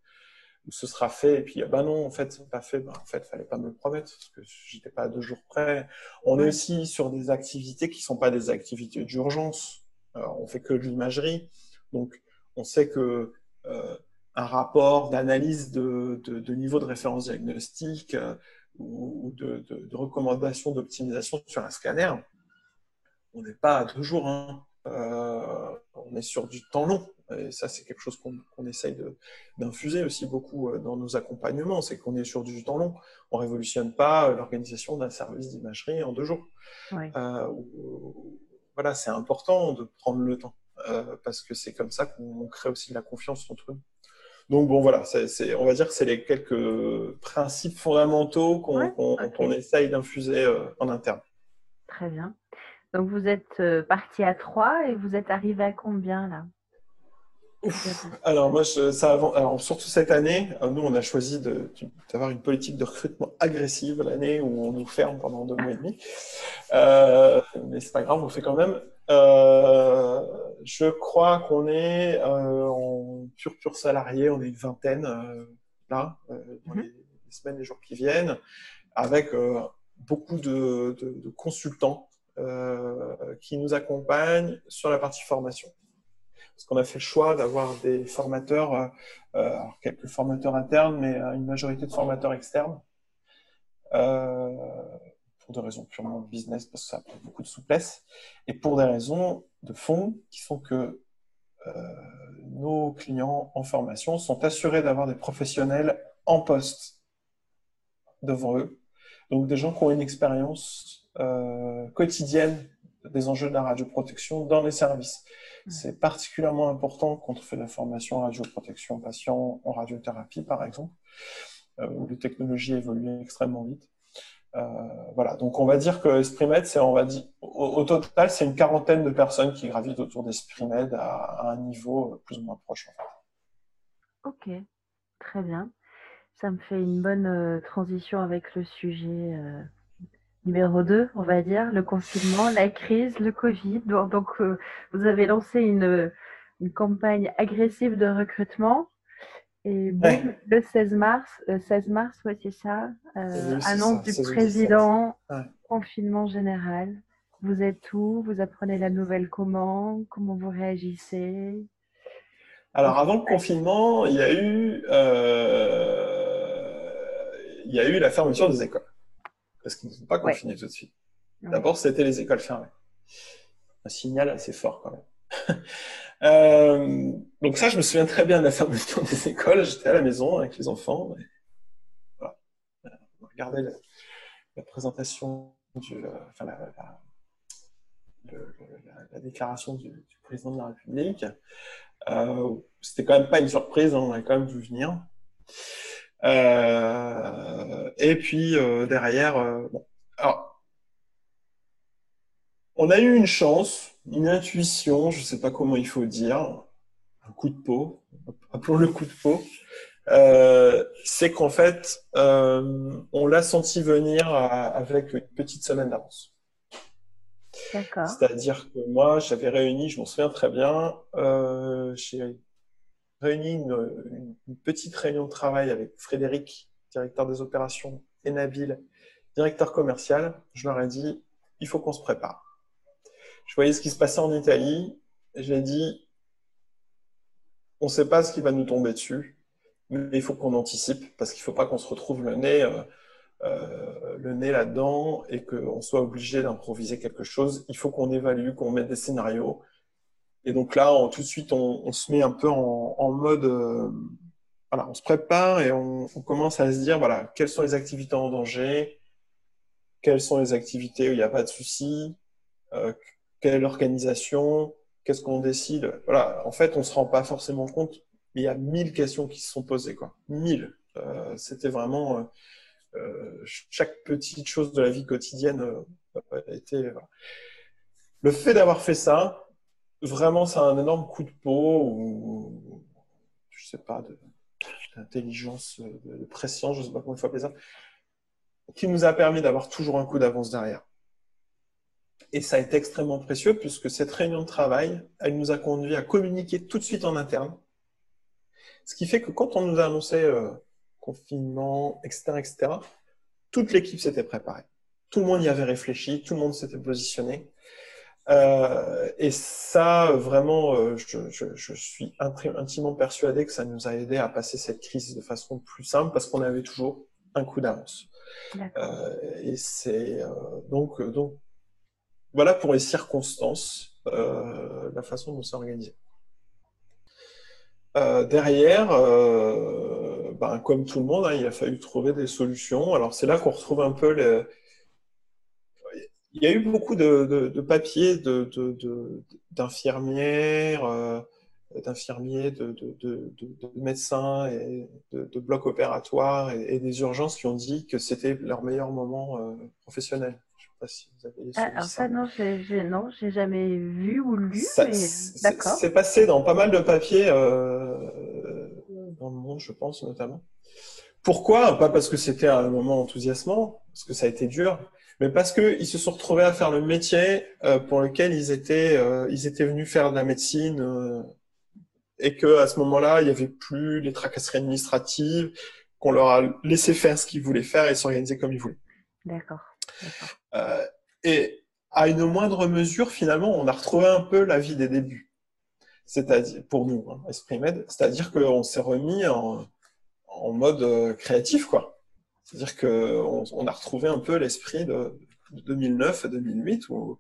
ce sera fait, et puis, ben non, en fait, c'est pas fait, ben, en fait, fallait pas me le promettre, parce que j'étais pas à deux jours près. On est aussi sur des activités qui sont pas des activités d'urgence. on fait que de l'imagerie. Donc, on sait que euh, un rapport d'analyse de, de, niveau de référence diagnostique euh, ou, de, de recommandation d'optimisation sur un scanner, on n'est pas à deux jours. Hein. Euh, on est sur du temps long. Et ça, c'est quelque chose qu'on essaye d'infuser aussi beaucoup euh, dans nos accompagnements, c'est qu'on est sur du temps long. On révolutionne pas l'organisation d'un service d'imagerie en deux jours. Euh, voilà, c'est important de prendre le temps parce que c'est comme ça qu'on crée aussi de la confiance entre nous. Donc bon, voilà, on va dire que c'est les quelques principes fondamentaux qu'on, essaye d'infuser en interne. Très bien. Donc vous êtes euh, parti à 3 et vous êtes arrivé à combien là? Alors moi, ça avant, alors surtout cette année, euh, nous on a choisi d'avoir une politique de recrutement agressive l'année où on nous ferme pendant deux mois et demi. Euh, mais c'est pas grave, on fait quand même. Euh, je crois qu'on est en pur pur salarié, on est une vingtaine là dans mhm. les, semaines, les jours qui viennent, avec beaucoup de, de consultants euh, qui nous accompagnent sur la partie formation. Parce qu'on a fait le choix d'avoir des formateurs, euh, euh, quelques formateurs internes, mais une majorité de formateurs externes, pour des raisons purement business, parce que ça a beaucoup de souplesse, et pour des raisons de fond qui sont que nos clients en formation sont assurés d'avoir des professionnels en poste devant eux. Donc des gens qui ont une expérience euh, quotidienne des enjeux de la radioprotection dans les services. C'est particulièrement important quand on fait de la formation en radioprotection patient en radiothérapie, par exemple, euh, où les technologies évoluent extrêmement vite. Euh, voilà, donc on va dire que EspritMed, c'est, on va dire, au, total, c'est une quarantaine de personnes qui gravitent autour d'EspritMed à, à un niveau plus ou moins proche. Ok, très bien. Ça me fait une bonne transition avec le sujet numéro 2, on va dire, le confinement, la crise, le Covid. Donc, euh, vous avez lancé une, campagne agressive de recrutement. Et bon, le 16 mars, 16 euh, mars, ouais, c'est ça, euh, annonce du président, confinement général. Vous êtes où? Vous apprenez la nouvelle comment? Comment vous réagissez? Alors, avant le confinement, il y a eu, il y a eu la fermeture des écoles. Parce qu'ils ne sont pas confinés tout de suite. D'abord, c'était les écoles fermées. Un signal assez fort quand même. [laughs] Euh, donc ça, je me souviens très bien de la fermeture des écoles. J'étais à la maison avec les enfants. voilà. On regardait la, présentation du, euh, enfin la, déclaration du, président de la République. Euh, c'était quand même pas une surprise, hein, on avait quand même vu venir. Euh, et puis euh, derrière, euh, bon. Alors, on a eu une chance, une intuition, je ne sais pas comment il faut dire, un coup de peau, appelons-le coup de peau. Euh, c'est qu'en fait, euh, on l'a senti venir avec une petite semaine d'avance. C'est-à-dire que moi, j'avais réuni, je m'en souviens très bien, euh, chez réuni une, petite réunion de travail avec Frédéric, directeur des opérations, et Nabil, directeur commercial. Je leur ai dit, il faut qu'on se prépare. Je voyais ce qui se passait en Italie. Et je ai dit, on ne sait pas ce qui va nous tomber dessus, mais il faut qu'on anticipe parce qu'il ne faut pas qu'on se retrouve le nez, euh, euh, le nez là-dedans et qu'on soit obligé d'improviser quelque chose. Il faut qu'on évalue, qu'on mette des scénarios et donc là, tout de suite, on, se met un peu en, mode, euh, voilà, on se prépare et on, commence à se dire, voilà, quelles sont les activités en danger, quelles sont les activités où il n'y a pas de souci, euh, quelle est l'organisation, qu'est-ce qu'on décide. Voilà, en fait, on se rend pas forcément compte, mais il y a mille questions qui se sont posées, quoi. Mille. Euh, c'était vraiment chaque petite chose de la vie quotidienne était. Le fait d'avoir fait ça, vraiment, c'est un énorme coup de peau ou, je sais pas, d'intelligence, de, de, pression, je sais pas comment il faut appeler ça, qui nous a permis d'avoir toujours un coup d'avance derrière. Et ça a été extrêmement précieux puisque cette réunion de travail, elle nous a conduit à communiquer tout de suite en interne. Ce qui fait que quand on nous a annoncé euh, confinement, etc., etc., toute l'équipe s'était préparée. Tout le monde y avait réfléchi, tout le monde s'était positionné. Euh, et ça, vraiment, euh, je, je, je, suis intimement persuadé que ça nous a aidé à passer cette crise de façon plus simple parce qu'on avait toujours un coup d'avance. Euh, et c'est donc, donc voilà pour les circonstances, la façon dont c'est organisé. derrière, ben, comme tout le monde, hein, il a fallu trouver des solutions. Alors c'est là qu'on retrouve un peu les, il y a eu beaucoup de, de, papiers d'infirmières, euh, d'infirmiers, de, médecins et de, blocs opératoires et, des urgences qui ont dit que c'était leur meilleur moment euh, professionnel. Je sais pas si vous avez ah, alors ça, non, j'ai, non, j'ai jamais vu ou lu, mais d'accord. C'est passé dans pas mal de papiers euh, dans le monde, je pense notamment. Pourquoi? Pas parce que c'était un moment enthousiasmant, parce que ça a été dur, mais parce qu'ils se sont retrouvés à faire le métier euh, pour lequel ils étaient, euh, ils étaient venus faire de la médecine et que à ce moment-là, il n'y avait plus les tracasseries administratives, qu'on leur a laissé faire ce qu'ils voulaient faire et s'organiser comme ils voulaient. D'accord. Et à une moindre mesure, finalement, on a retrouvé un peu la vie des débuts. C'est-à-dire, pour nous, hein, Esprit Med, c'est-à-dire qu'on s'est remis en, mode créatif, quoi. C'est-à-dire qu'on on a retrouvé un peu l'esprit de 2009 et 2008 où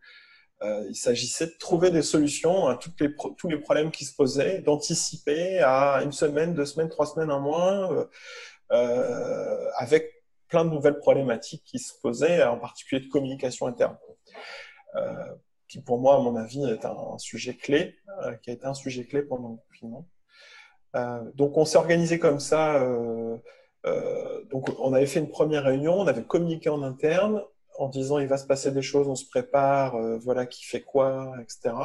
euh, il s'agissait de trouver des solutions à toutes les tous les problèmes qui se posaient, d'anticiper à une semaine, deux semaines, trois semaines, un mois, euh, euh, avec plein de nouvelles problématiques qui se posaient, en particulier de communication interne, euh, qui pour moi, à mon avis, est un, sujet clé, euh, qui a été un sujet clé pendant le confinement. donc on s'est organisé comme ça euh, donc, on avait fait une première réunion, on avait communiqué en interne en disant il va se passer des choses, on se prépare, euh, voilà qui fait quoi, etc.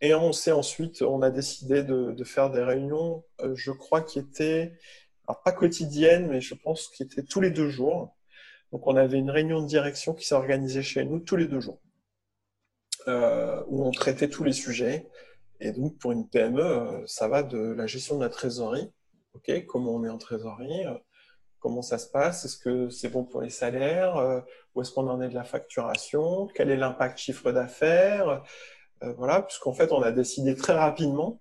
Et on s'est ensuite, on a décidé de, faire des réunions, euh, je crois, qui étaient, alors pas quotidiennes, mais je pense qui étaient tous les deux jours. Donc on avait une réunion de direction qui s'est organisée chez nous tous les deux jours, où on traitait tous les sujets. Et donc pour une PME, ça va de la gestion de la trésorerie, ok, comment on est en trésorerie, Comment ça se passe Est-ce que c'est bon pour les salaires euh, Où est-ce qu'on en est de la facturation Quel est l'impact chiffre d'affaires euh, Voilà, puisqu'en fait, on a décidé très rapidement,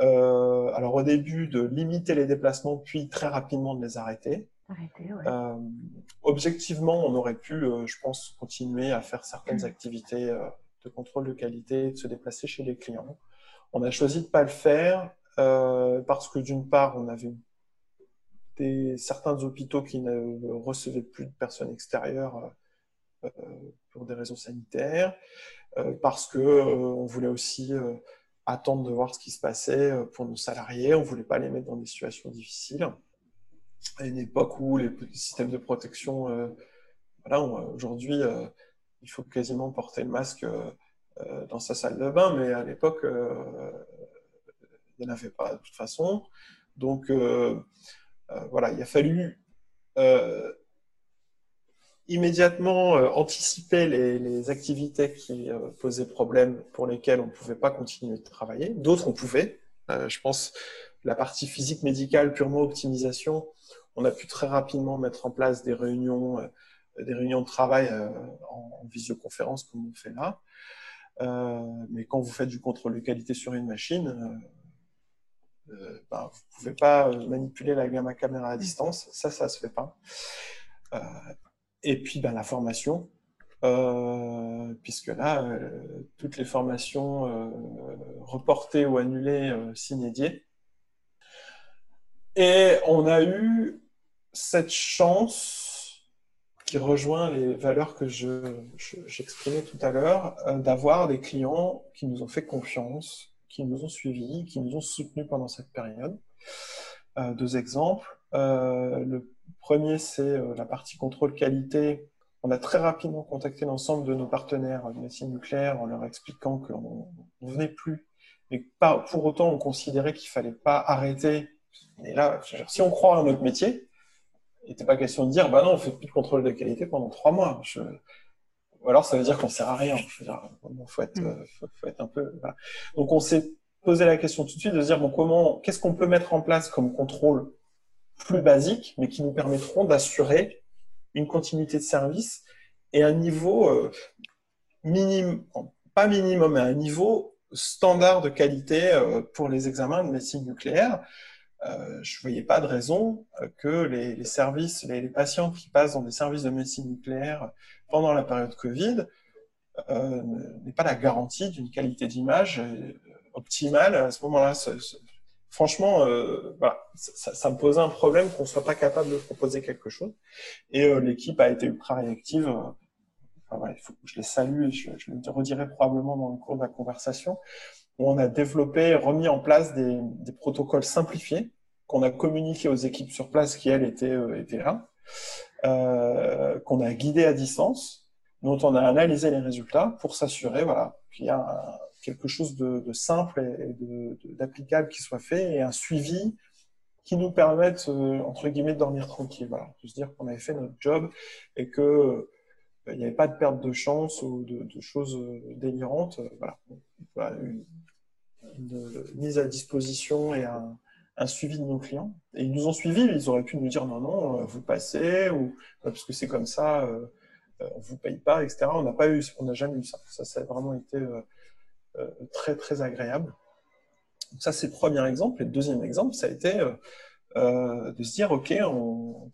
euh, alors au début, de limiter les déplacements, puis très rapidement de les arrêter. Arrêter, ouais. objectivement, on aurait pu, je pense, continuer à faire certaines mmh. activités de contrôle de qualité, de se déplacer chez les clients. On a choisi de ne pas le faire parce que d'une part, on avait des, certains hôpitaux qui ne recevaient plus de personnes extérieures euh, pour des raisons sanitaires, euh, parce que euh, on voulait aussi attendre de voir ce qui se passait pour nos salariés, on voulait pas les mettre dans des situations difficiles. À une époque où les systèmes de protection, voilà, aujourd'hui, il faut quasiment porter le masque dans sa salle de bain, mais à l'époque, il n'y en avait pas de toute façon. Donc, euh, voilà, il a fallu euh, immédiatement euh, anticiper les, activités qui posaient problème pour lesquelles on ne pouvait pas continuer de travailler. D'autres, on pouvait. je pense la partie physique médicale, purement optimisation, on a pu très rapidement mettre en place des réunions, des réunions de travail en, visioconférence comme on fait là. mais quand vous faites du contrôle de qualité sur une machine, euh, ben, vous ne pouvez pas euh, manipuler la gamma caméra à distance, ça, ça ne se fait pas. Euh, et puis ben, la formation, puisque là, toutes les formations reportées ou annulées s'inédiées. Et on a eu cette chance qui rejoint les valeurs que j'exprimais tout à l'heure, d'avoir des clients qui nous ont fait confiance, qui nous ont suivis, qui nous ont soutenus pendant cette période. Euh, deux exemples. Euh, le premier, c'est euh, la partie contrôle qualité. On a très rapidement contacté l'ensemble de nos partenaires de médecine nucléaire en leur expliquant qu'on ne venait plus, mais pas, pour autant on considérait qu'il fallait pas arrêter. Et là, si on croit à notre métier, il n'était pas question de dire, bah non, on fait plus de contrôle de qualité pendant trois mois. Je, ou alors ça veut dire qu'on sert à rien. Il faut, mm. euh, faut, être un peu. Donc on s'est poser la question tout de suite, de se dire bon, comment, qu'est-ce qu'on peut mettre en place comme contrôle plus basique, mais qui nous permettront d'assurer une continuité de service et un niveau euh, minimum, pas minimum, mais un niveau standard de qualité euh, pour les examens de médecine nucléaire. Euh, je ne voyais pas de raison que les, services, les, patients qui passent dans des services de médecine nucléaire pendant la période Covid n'aient pas la garantie d'une qualité d'image optimale à ce moment-là. Franchement, voilà, ça, me posait un problème qu'on soit pas capable de proposer quelque chose. Et l'équipe a été ultra réactive je les salue et je, le redirai probablement dans le cours de la conversation, on a développé, remis en place des, protocoles simplifiés qu'on a communiqués aux équipes sur place qui, elles, étaient, euh, là, euh, qu'on a guidé à distance, dont on a analysé les résultats pour s'assurer voilà, qu'il y a quelque chose de, simple et d'applicable qui soit fait et un suivi qui nous permette, euh, entre guillemets, de dormir tranquille. Voilà, de se dire qu'on avait fait notre job et que il n'y avait pas de perte de chance ou de, choses euh, délirantes. Euh, une, mise à disposition et un, suivi de nos clients. Et ils nous ont suivis, ils auraient pu nous dire non, non, euh, vous passez, ou parce que c'est comme ça, on vous paye pas, etc. On n'a on n'a jamais eu ça. Ça, ça a vraiment été très, très agréable. Donc ça, c'est le premier exemple. Et le deuxième exemple, ça a été de se dire, OK, on,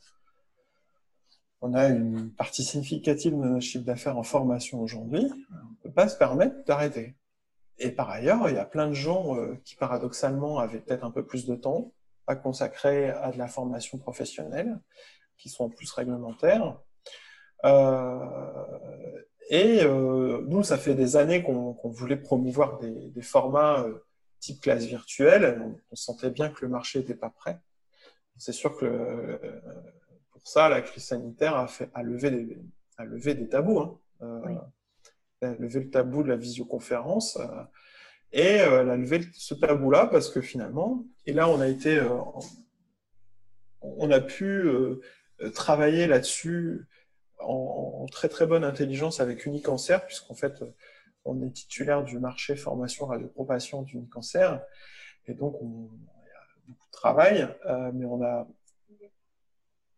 a une partie significative de notre chiffre d'affaires en formation aujourd'hui, on ne peut pas se permettre d'arrêter. Et par ailleurs, il y a plein de gens euh, qui paradoxalement avaient peut-être un peu plus de temps à consacrer à de la formation professionnelle, qui sont plus réglementaires. Euh, et euh, nous, ça fait des années qu'on voulait promouvoir des, formats type classe virtuelle. On, on, sentait bien que le marché n'était pas prêt. C'est sûr que pour ça, la crise sanitaire a, fait, a, levé, des, a levé des tabous. Hein. Euh, elle a levé le tabou de la visioconférence. Euh, et euh, elle a levé ce tabou-là parce que finalement, et là, on a été. on a pu travailler là-dessus en, très très bonne intelligence avec Unicancer, puisqu'en fait, on est titulaire du marché formation radiopropation d'Unicancer. Et donc, on, il y a beaucoup de travail, mais on a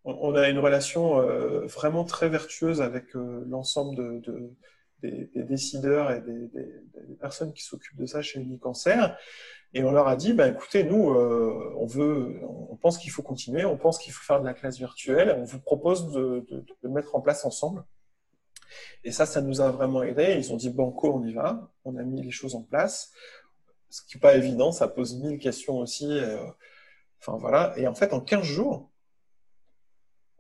on a une relation euh, vraiment très vertueuse avec euh, l'ensemble de, des, décideurs et des, personnes qui s'occupent de ça chez Unicancer. Et on leur a dit, bah, écoutez, nous, euh, on veut, on pense qu'il faut continuer, on pense qu'il faut faire de la classe virtuelle, on vous propose de, de, mettre en place ensemble. Et ça, ça nous a vraiment aidé. Ils ont dit, banco, on y va. On a mis les choses en place. Ce qui n'est pas évident, ça pose mille questions aussi. enfin, voilà. Et en fait, en 15 jours,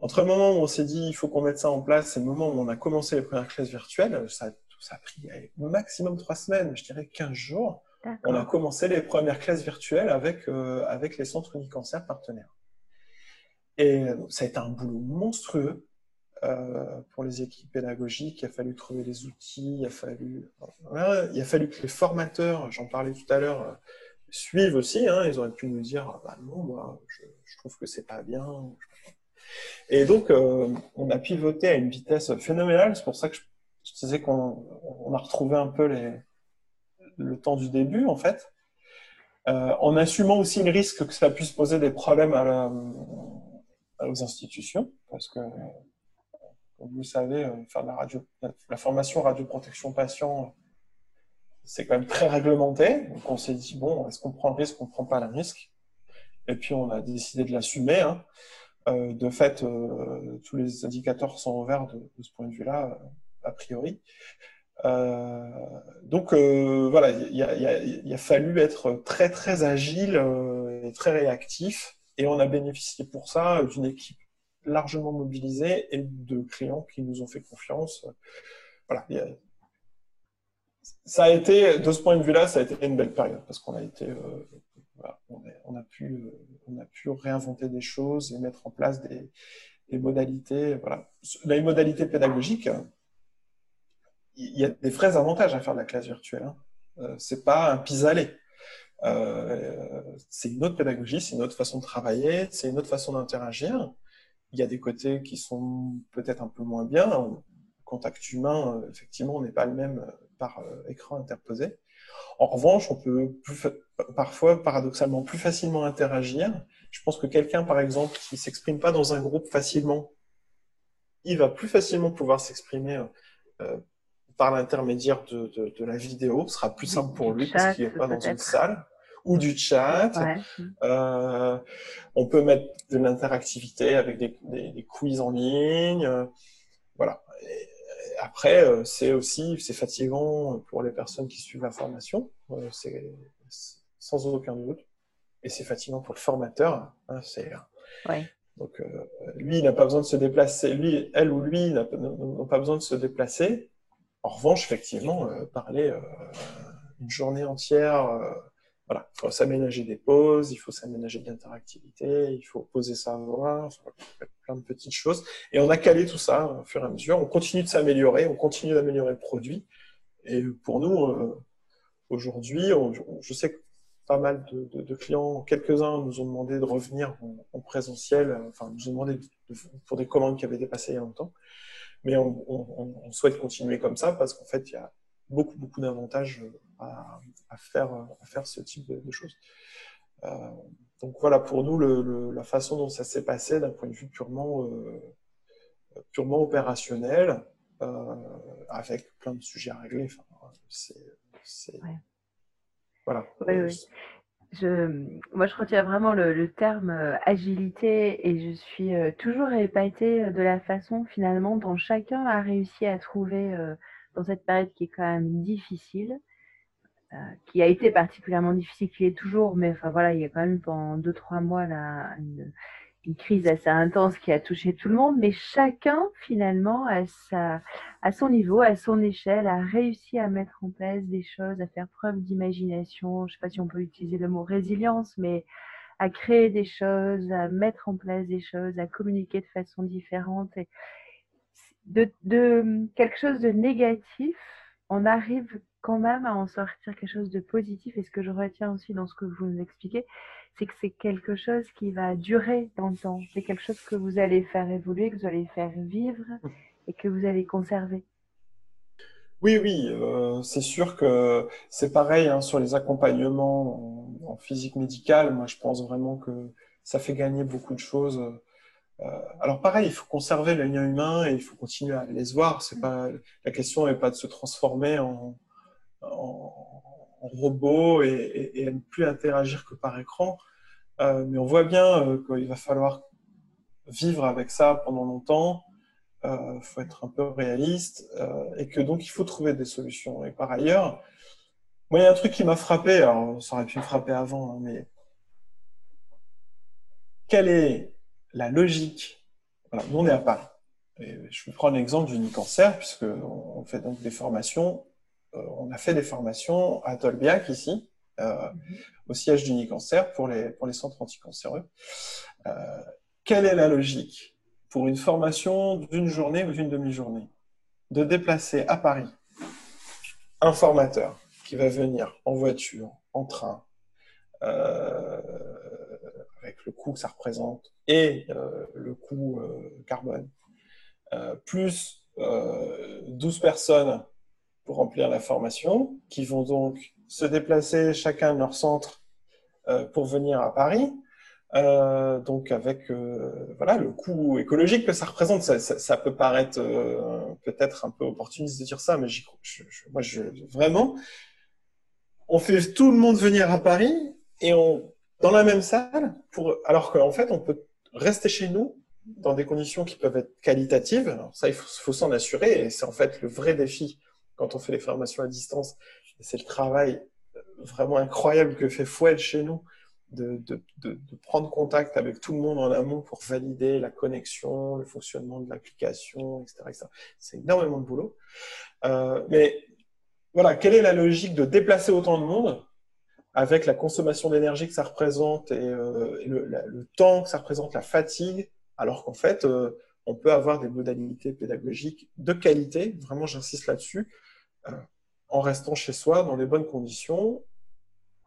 entre le moment où on s'est dit il faut qu'on mette ça en place et le moment où on a commencé les premières classes virtuelles, ça, ça a pris maximum trois semaines, je dirais 15 jours. On a commencé les premières classes virtuelles avec, euh, avec les centres Unicancer partenaires. Et ça a été un boulot monstrueux euh, pour les équipes pédagogiques. Il a fallu trouver les outils, il a fallu, il a fallu que les formateurs, j'en parlais tout à l'heure, suivent aussi. Hein. ils auraient pu nous dire bah non, moi, je, je trouve que c'est pas bien. Et donc, euh, on a pivoté à une vitesse phénoménale. C'est pour ça que je, disais qu'on a retrouvé un peu le temps du début, en fait, euh, en assumant aussi le risque que ça puisse poser des problèmes à aux institutions, parce que, comme vous le savez, euh, faire la, radio, la formation radioprotection patient, c'est quand même très réglementé. Donc, on s'est dit, bon, est-ce qu'on prend le risque, on ne prend pas le risque? Et puis, on a décidé de l'assumer. Hein. Euh, de fait, euh, tous les indicateurs sont ouverts de, de ce point de vue-là, euh, a priori. donc voilà, il a, fallu être très très agile et très réactif, et on a bénéficié pour ça d'une équipe largement mobilisée et de clients qui nous ont fait confiance. Voilà, ça a été, de ce point de vue-là, ça a été une belle période parce qu'on a été on, a pu, euh, on a pu réinventer des choses et mettre en place des, modalités. Voilà. Les modalités pédagogiques, il y a des vrais avantages à faire de la classe virtuelle. Hein. Euh, c'est pas un pis-aller. Euh, c'est une autre pédagogie, c'est une autre façon de travailler, c'est une autre façon d'interagir. Il y a des côtés qui sont peut-être un peu moins bien. Le contact humain, effectivement, n'est pas le même par écran interposé. En revanche, on peut parfois, paradoxalement, plus facilement interagir. Je pense que quelqu'un, par exemple, qui s'exprime pas dans un groupe facilement, il va plus facilement pouvoir s'exprimer euh, par l'intermédiaire de, de, la vidéo. Ce sera plus simple pour lui parce qu'il n'est pas dans une salle ou du chat. Euh, on peut mettre de l'interactivité avec des, des, quiz en ligne. Euh, voilà. après, euh, c'est aussi c'est fatigant pour les personnes qui suivent la formation. c'est sans aucun doute. Et c'est fatigant pour le formateur. Hein, c'est donc lui, il n'a pas besoin de se déplacer. Lui, elle ou lui n'a pas besoin de se déplacer. En revanche, effectivement, parler une journée entière voilà, il faut s'aménager des pauses, il faut s'aménager de l'interactivité, il faut poser sa voix, plein de petites choses. Et on a calé tout ça au fur et à mesure. On continue de s'améliorer, on continue d'améliorer le produit. Et pour nous, euh, aujourd'hui, je sais que pas mal de, clients, quelques-uns nous ont demandé de revenir en, présentiel, enfin, nous ont demandé pour des commandes qui avaient dépassé il y a longtemps. Mais on, souhaite continuer comme ça parce qu'en fait, il y a beaucoup, beaucoup d'avantages à, faire, à faire ce type de, choses. Euh, donc voilà, pour nous, la façon dont ça s'est passé d'un point de vue purement, euh, opérationnel, euh, avec plein de sujets à régler, c'est... Voilà. Je, moi, je retiens vraiment le, terme agilité et je suis toujours épatée de la façon finalement dont chacun a réussi à trouver dans cette période qui est quand même difficile, euh, qui a été particulièrement difficile, qui est toujours, mais enfin voilà, il y a quand même pendant deux, trois mois là, une, crise assez intense qui a touché tout le monde, mais chacun finalement à, sa, à son niveau, à son échelle, a réussi à mettre en place des choses, à faire preuve d'imagination, je ne sais pas si on peut utiliser le mot résilience, mais à créer des choses, à mettre en place des choses, à communiquer de façon différente. Et, de, de, quelque chose de négatif, on arrive quand même à en sortir quelque chose de positif. Et ce que je retiens aussi dans ce que vous nous expliquez, c'est que c'est quelque chose qui va durer dans le temps. C'est quelque chose que vous allez faire évoluer, que vous allez faire vivre et que vous allez conserver. Oui, oui, euh, c'est sûr que c'est pareil hein, sur les accompagnements en, en, physique médicale. Moi, je pense vraiment que ça fait gagner beaucoup de choses euh, alors pareil, il faut conserver le lien humain et il faut continuer à les voir. C'est pas la question n'est pas de se transformer en, robot et, et, ne plus interagir que par écran. Euh, mais on voit bien euh, qu'il va falloir vivre avec ça pendant longtemps. Il faut être un peu réaliste et que donc il faut trouver des solutions. Et par ailleurs, moi il y a un truc qui m'a frappé. Alors ça aurait pu me frapper avant, hein, mais quelle est la logique? Voilà, nous, on est à Paris. Et je vais prendre l'exemple du cancer, puisque on fait donc des formations. Euh, on a fait des formations à Tolbiac ici, euh, au siège du cancer pour les, pour les centres anticancéreux. Euh, quelle est la logique pour une formation d'une journée ou d'une demi-journée de déplacer à Paris un formateur qui va venir en voiture, en train, avec le coût que ça représente et le coût carbone, plus 12 personnes pour remplir la formation, qui vont donc se déplacer chacun de leur centre pour venir à Paris. donc avec voilà le coût écologique que ça représente, ça, peut paraître peut-être un peu opportuniste de dire ça, mais moi vraiment, on fait tout le monde venir à Paris et on dans la même salle, pour, alors qu'en fait, on peut rester chez nous dans des conditions qui peuvent être qualitatives. Ça, il faut, s'en assurer, et c'est en fait le vrai défi quand on fait les formations à distance. C'est le travail vraiment incroyable que fait Fouel chez nous, de, prendre contact avec tout le monde en amont pour valider la connexion, le fonctionnement de l'application, etc. C'est énormément de boulot. Euh, mais voilà, quelle est la logique de déplacer autant de monde avec la consommation d'énergie que ça représente et, euh, le, temps que ça représente, la fatigue, alors qu'en fait, euh, on peut avoir des modalités pédagogiques de qualité, vraiment j'insiste là-dessus, euh, en restant chez soi dans les bonnes conditions,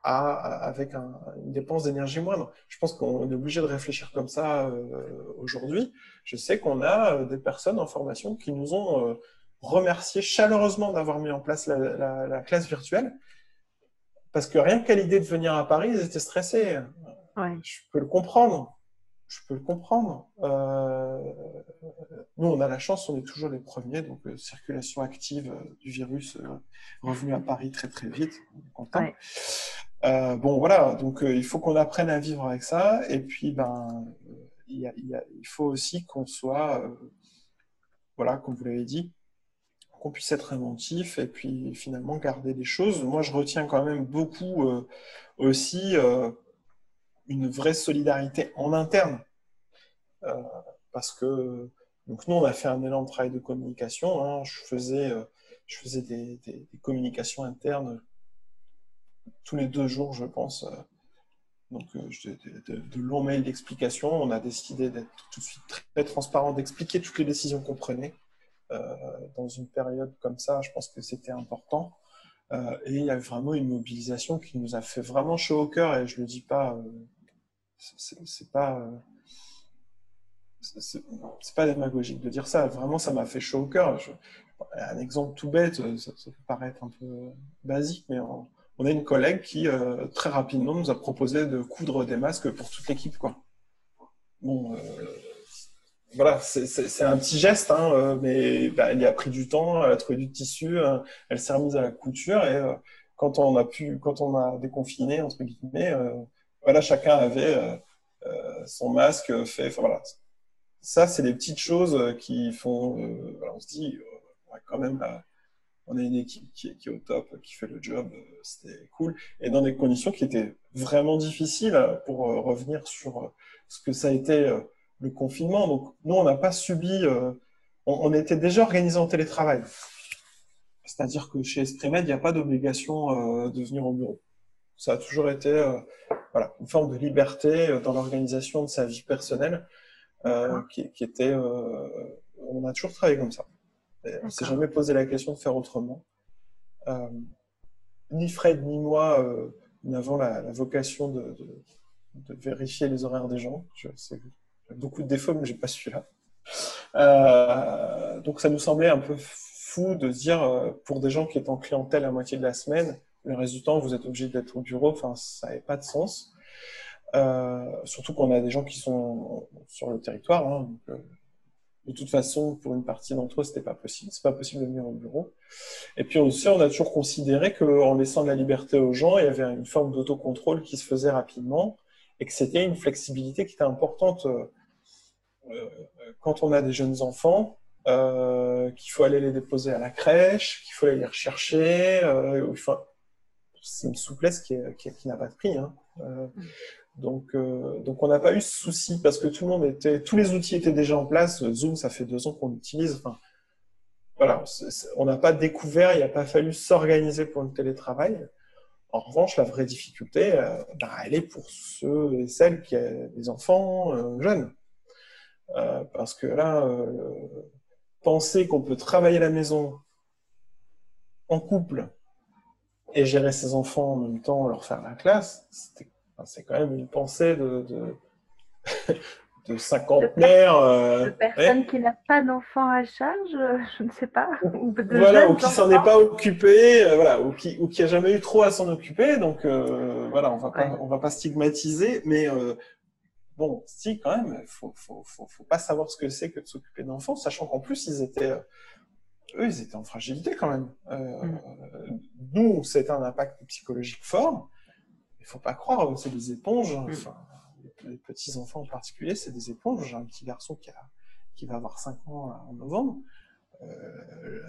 à, avec une dépense d'énergie moindre. Je pense qu'on est obligé de réfléchir comme ça aujourd'hui. Je sais qu'on a des personnes en formation qui nous ont remercié chaleureusement d'avoir mis en place la, la classe virtuelle parce que rien qu'à l'idée de venir à Paris, ils étaient stressés. Je peux le comprendre. Je peux le comprendre. Euh, nous, on a la chance, on est toujours les premiers, donc euh, circulation active euh, du virus revenu à Paris très très vite. bon, voilà, donc il faut qu'on apprenne à vivre avec ça, et puis ben, il, il faut aussi qu'on soit, voilà, comme vous l'avez dit, qu'on puisse être inventif et puis finalement garder des choses. Moi, je retiens quand même beaucoup aussi une vraie solidarité en interne. Euh, parce que donc nous, on a fait un de travail de communication. Hein. Je faisais, euh, je faisais des, communications internes tous les deux jours, je pense. Euh. Donc, de, longs mails d'explication. On a décidé d'être tout de suite très transparent, d'expliquer toutes les décisions qu'on prenait. dans une période comme ça, je pense que c'était important. et il y a vraiment une mobilisation qui nous a fait vraiment chaud au cœur. Et je le dis pas, c'est pas c'est pas démagogique de dire ça. Vraiment, ça m'a fait chaud au cœur. un exemple tout bête, ça, peut paraître un peu basique, mais on, a une collègue qui euh, très rapidement nous a proposé de coudre des masques pour toute l'équipe, quoi. Bon, euh, voilà, c'est un petit geste, hein, euh, mais bah, il a pris du temps, elle a trouvé du tissu, elle s'est remise à la couture et quand on a pu, quand on a déconfiné entre guillemets, voilà, chacun avait son masque fait. voilà, ça, c'est des petites choses euh, qui font. Euh, on se dit, euh, quand même, on a une équipe qui est, au top, qui fait le job, c'était cool. Et dans des conditions qui étaient vraiment difficiles pour revenir sur ce que ça a été le confinement. Donc, nous, on n'a pas subi. On, était déjà organisé en télétravail. C'est-à-dire que chez Esprimed, il n'y a pas d'obligation de venir au bureau. Ça a toujours été voilà, une forme de liberté dans l'organisation de sa vie personnelle. Euh, qui, était. Euh, on a toujours travaillé comme ça. on s'est jamais posé la question de faire autrement. Euh, ni Fred ni moi n'avons la, vocation de, vérifier les horaires des gens. J'ai beaucoup de défauts, mais j'ai pas celui-là. donc ça nous semblait un peu fou de dire, pour des gens qui étaient en clientèle à moitié de la semaine, le reste du temps, vous êtes obligé d'être au bureau. Enfin, ça n'avait pas de sens. Euh, surtout qu'on a des gens qui sont sur le territoire. Hein, euh, de toute façon, pour une partie d'entre eux, c'était pas possible. C'est pas possible de venir au bureau. Et puis aussi, on a toujours considéré qu'en laissant de la liberté aux gens, il y avait une forme d'autocontrôle qui se faisait rapidement et que c'était une flexibilité qui était importante euh, quand on a des jeunes enfants. qu'il faut aller les déposer à la crèche, qu'il faut aller les rechercher. C'est une souplesse qui, qui, n'a pas de prix. Hein. Mm. Donc, euh, donc on n'a pas eu ce souci parce que tout le monde était, tous les outils étaient déjà en place. Zoom, ça fait deux ans qu'on l'utilise. Voilà, on n'a pas découvert, il n'a pas fallu s'organiser pour le télétravail. En revanche, la vraie difficulté, euh, bah, elle est pour ceux et celles qui ont des enfants euh, jeunes. parce que là, penser qu'on peut travailler à la maison en couple et gérer ses enfants en même temps, leur faire la classe, c'est quand même une pensée de, de, [laughs] de cinquantenaire. Euh, de personne qui n'a pas d'enfant à charge, euh, je ne sais pas. [laughs] Ou voilà, ou qui s'en est pas occupé, euh, voilà, ou qui, ou qui a jamais eu trop à s'en occuper. Donc voilà, on va pas, on va pas stigmatiser, mais bon, si quand même, faut, faut, faut, faut pas savoir ce que c'est que de s'occuper d'enfants, sachant qu'en plus ils étaient eux, ils étaient en fragilité quand même. Mm. Nous, c'était un impact psychologique fort faut pas croire, c'est des éponges. Mm. Enfin, les petits enfants en particulier, c'est des éponges. J'ai un petit garçon qui, a, qui va avoir 5 ans en novembre. Euh,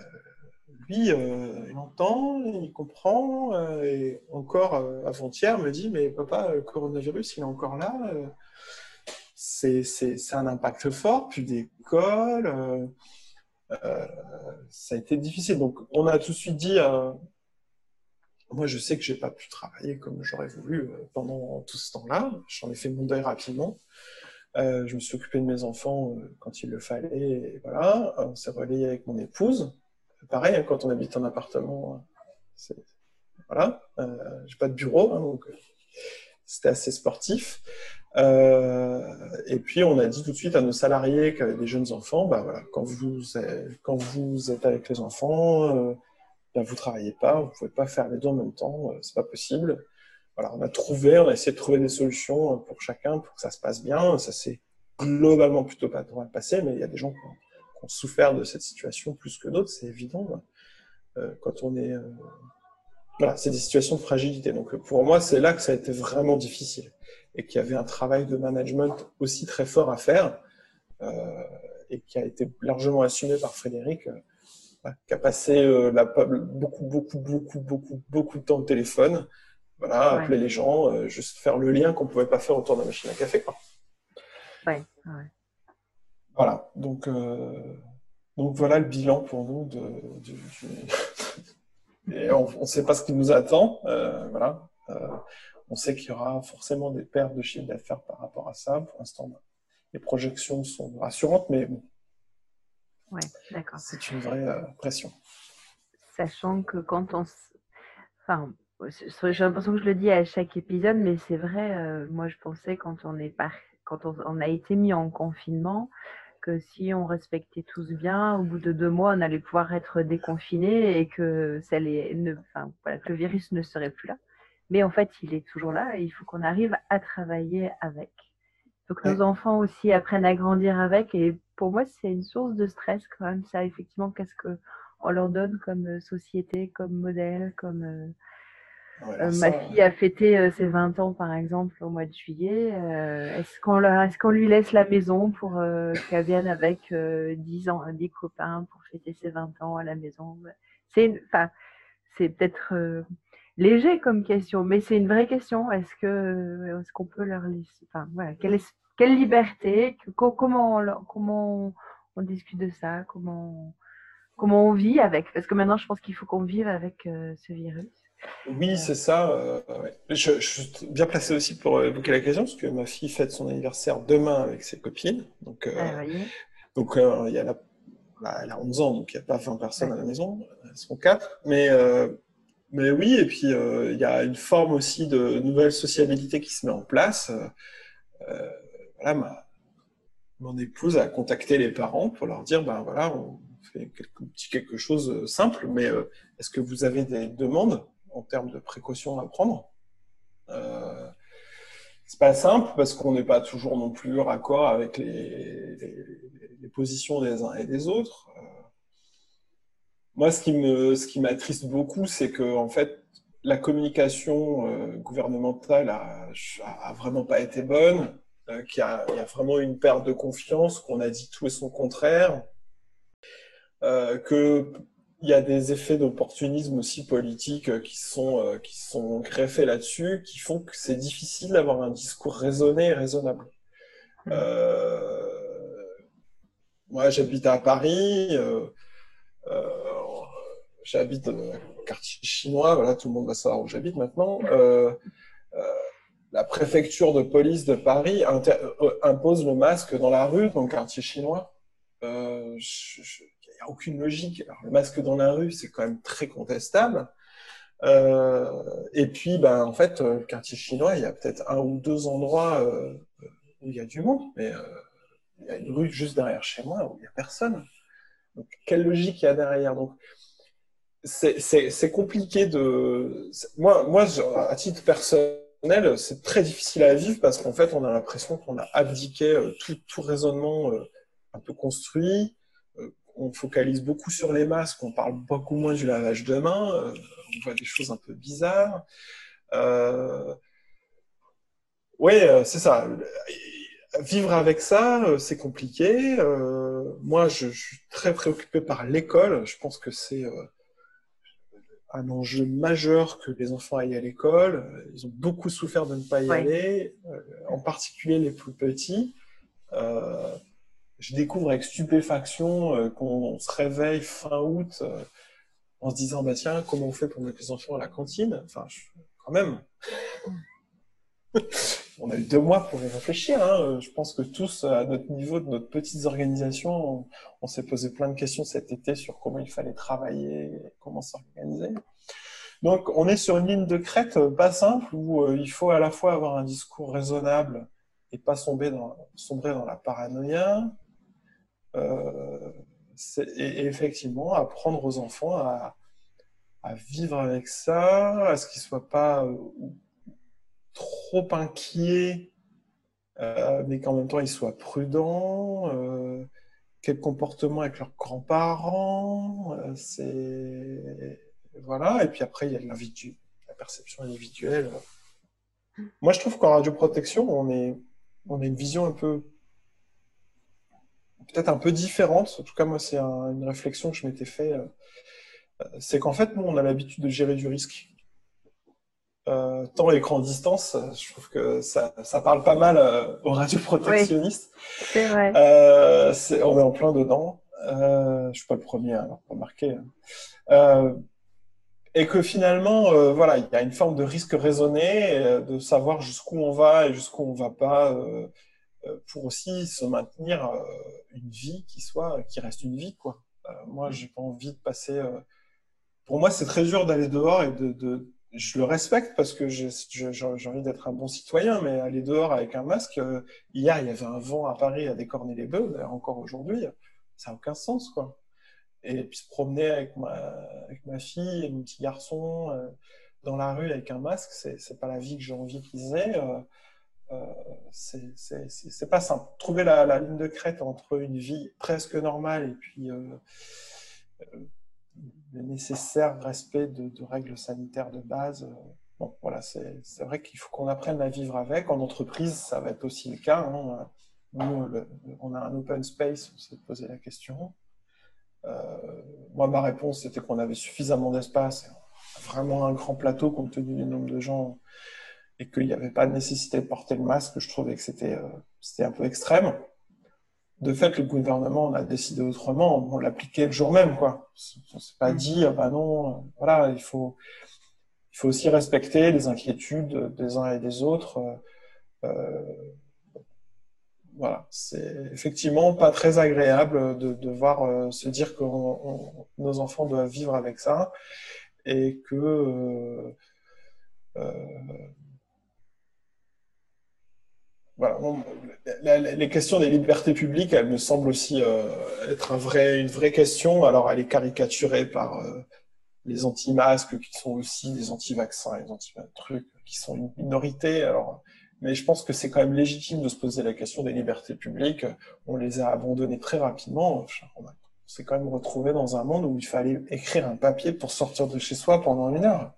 lui, euh, il entend, il comprend, euh, et encore avant-hier me dit, mais papa, le coronavirus, il est encore là. c'est un impact fort, puis d'école. Ça a été difficile. Donc, on a tout de suite dit moi, je sais que j'ai pas pu travailler comme j'aurais voulu euh, pendant tout ce temps-là. J'en ai fait mon deuil rapidement. Euh, je me suis occupé de mes enfants euh, quand il le fallait. Voilà, on s'est relayé avec mon épouse. Pareil, hein, quand on habite en appartement, voilà, euh, j'ai pas de bureau, hein, donc c'était assez sportif. Et puis on a dit tout de suite à nos salariés qui avaient des jeunes enfants, bah voilà, quand vous quand vous êtes avec les enfants ben, vous travaillez pas, vous pouvez pas faire les deux en même temps, c'est pas possible. Voilà, on a trouvé, on a essayé de trouver des solutions pour chacun pour que ça se passe bien. Ça s'est globalement plutôt pas mal passé, mais il y a des gens qui ont, souffert de cette situation plus que d'autres, c'est évident. quand on est voilà, c'est des situations de fragilité. Donc pour moi, c'est là que ça a été vraiment difficile et qu'il y avait un travail de management aussi très fort à faire euh, et qui a été largement assumé par Frédéric, euh, qui a passé euh, la, beaucoup, beaucoup, beaucoup, beaucoup, beaucoup de temps au téléphone, voilà, appeler les gens, euh, juste faire le lien qu'on pouvait pas faire autour de la machine à café, quoi. Ouais, ouais. Voilà, donc donc voilà le bilan pour nous de, [laughs] et on ne sait pas ce qui nous attend. Euh, voilà. Euh, on sait qu'il y aura forcément des pertes de chiffre d'affaires par rapport à ça. Pour l'instant, les projections sont rassurantes, mais bon. Ouais, d'accord. C'est une vraie euh, pression. Sachant que quand on. Enfin, j'ai l'impression que je le dis à chaque épisode, mais c'est vrai, moi je pensais quand on est par... quand on, a été mis en confinement, que si on respectait tous bien, au bout de deux mois, on allait pouvoir être déconfiné et que, ça ne, enfin, voilà, que le virus ne serait plus là. Mais en fait, il est toujours là et il faut qu'on arrive à travailler avec. Il faut que nos enfants aussi apprennent à grandir avec. Et pour moi, c'est une source de stress quand même, ça, effectivement, qu'est-ce qu'on leur donne comme société, comme modèle, comme euh, euh, ma fille a fêté euh, ses 20 ans, par exemple, au mois de juillet. Euh, est-ce qu'on est qu'on lui laisse la maison pour qu'elle vienne avec 10 ans, 10 copains pour fêter ses 20 ans à la maison? C'est enfin, c'est peut-être léger comme question, mais c'est une vraie question. Est-ce que est-ce qu'on peut leur laisser enfin, voilà, quelle, quelle liberté Comment on, comment on, discute de ça Comment comment on vit avec Parce que maintenant, je pense qu'il faut qu'on vive avec ce virus. Oui, c'est ça. Euh, je, suis bien placé aussi pour évoquer la question, parce que ma fille fête son anniversaire demain avec ses copines. Donc, euh, ah, donc euh, il y a la, bah, elle a 11 ans, donc il n'y a pas 20 personnes à la maison, elles sont 4. Mais, mais oui, et puis il y a une forme aussi de nouvelle sociabilité qui se met en place. voilà, ma, mon épouse a contacté les parents pour leur dire, ben voilà, on fait quelque, quelque chose simple, mais est-ce que vous avez des demandes en termes de précautions à prendre? Euh, c'est pas simple parce qu'on n'est pas toujours non plus raccord avec les, positions des uns et des autres. Euh, moi, ce qui me, ce qui m'attriste beaucoup, c'est que en fait, la communication euh, gouvernementale a, a, vraiment pas été bonne, euh, qu'il y, a, y a vraiment une perte de confiance, qu'on a dit tout et son contraire, que il y a des effets d'opportunisme aussi politique euh, qui sont, euh, qui sont greffés là-dessus, qui font que c'est difficile d'avoir un discours raisonné et raisonnable. Mmh. Euh, moi, j'habite à Paris, euh, euh, j'habite dans un quartier chinois, voilà, tout le monde va savoir où j'habite maintenant. la préfecture de police de Paris impose le masque dans la rue, dans le quartier chinois. Je, n'y a aucune logique. Le masque dans la rue, c'est quand même très contestable. Euh, et puis, ben, en fait, le quartier chinois, il y a peut-être un ou deux endroits euh, où il y a du monde, mais euh, il y a une rue juste derrière chez moi où il n'y a personne. Donc, quelle logique il y a derrière? Donc, c'est compliqué de. Moi, moi, à titre personnel, c'est très difficile à vivre parce qu'en fait, on a l'impression qu'on a abdiqué tout, tout raisonnement un peu construit, on focalise beaucoup sur les masques, on parle beaucoup moins du lavage de main, euh, on voit des choses un peu bizarres. Euh, oui, euh, c'est ça. Vivre avec ça, c'est compliqué. moi, je, suis très préoccupé par l'école. Je pense que c'est un enjeu majeur que les enfants aillent à l'école. Ils ont beaucoup souffert de ne pas y aller, en particulier les plus petits. Je découvre avec stupéfaction euh, qu'on se réveille fin août euh, en se disant bah tiens comment on fait pour mettre les enfants à la cantine? Enfin quand même [laughs] on a eu deux mois pour y réfléchir hein. je pense que tous à notre niveau de notre petites organisations on, s'est posé plein de questions cet été sur comment il fallait travailler comment s'organiser donc on est sur une ligne de crête euh, pas simple où il faut à la fois avoir un discours raisonnable et pas sombrer dans, la paranoïa, euh, et, effectivement apprendre aux enfants à, vivre avec ça, à ce qu'ils soient pas trop inquiets, mais qu'en même temps ils soient prudents quel comportement avec leurs grands-parents, c'est voilà. Et puis après, il y a la perception individuelle. Moi, je trouve qu'en radioprotection, on est, on a une vision un peu, peut-être un peu différente. En tout cas, moi, c'est une réflexion que je m'étais fait. Euh, c'est qu'en fait, nous, on a l'habitude de gérer du risque. Euh, tant écran distance, je trouve que ça, ça parle pas mal euh, aux radioprotectionnistes. c'est vrai. Euh, on est en plein dedans. Euh, je suis pas le premier à l'avoir remarqué. Hein. Euh, et que finalement, voilà, il y a une forme de risque raisonné, de savoir jusqu'où on va et jusqu'où on va pas, pour aussi se maintenir une vie qui soit, qui reste une vie, quoi. moi, j'ai pas envie de passer. Pour moi, c'est très dur d'aller dehors et de, de, je le respecte parce que j'ai envie d'être un bon citoyen, mais aller dehors avec un masque, hier, il y avait un vent à Paris à décorner les bœufs, encore aujourd'hui, ça n'a aucun sens, quoi et puis se promener avec ma, fille et mon petit garçon euh, dans la rue avec un masque, c'est pas la vie que j'ai envie qu'ils aient. Euh, euh, c'est pas simple. Trouver la, la, ligne de crête entre une vie presque normale et puis euh, euh le nécessaire respect de, règles sanitaires de base. Bon, voilà, c'est vrai qu'il faut qu'on apprenne à vivre avec. En entreprise, ça va être aussi le cas. Hein. Nous, on a un open space, on s'est posé la question. Euh, moi, ma réponse, c'était qu'on avait suffisamment d'espace, vraiment un grand plateau compte tenu du nombre de gens, et qu'il n'y avait pas de nécessité de porter le masque. Je trouvais que c'était euh, un peu extrême. De fait, le gouvernement on a décidé autrement. On l'appliquait le jour même, quoi. On s'est pas dit, ah bah non, euh, voilà, il faut, il faut aussi respecter les inquiétudes des uns et des autres. Euh, voilà, c'est effectivement pas très agréable de devoir euh, se dire que nos enfants doivent vivre avec ça et que euh, euh, voilà, les questions des libertés publiques, elles me semblent aussi être un vrai, une vraie question. Alors, elle est caricaturée par les anti-masques qui sont aussi des anti-vaccins, les anti-trucs qui sont une minorité. Alors, mais je pense que c'est quand même légitime de se poser la question des libertés publiques. On les a abandonnées très rapidement. On s'est quand même retrouvé dans un monde où il fallait écrire un papier pour sortir de chez soi pendant une heure.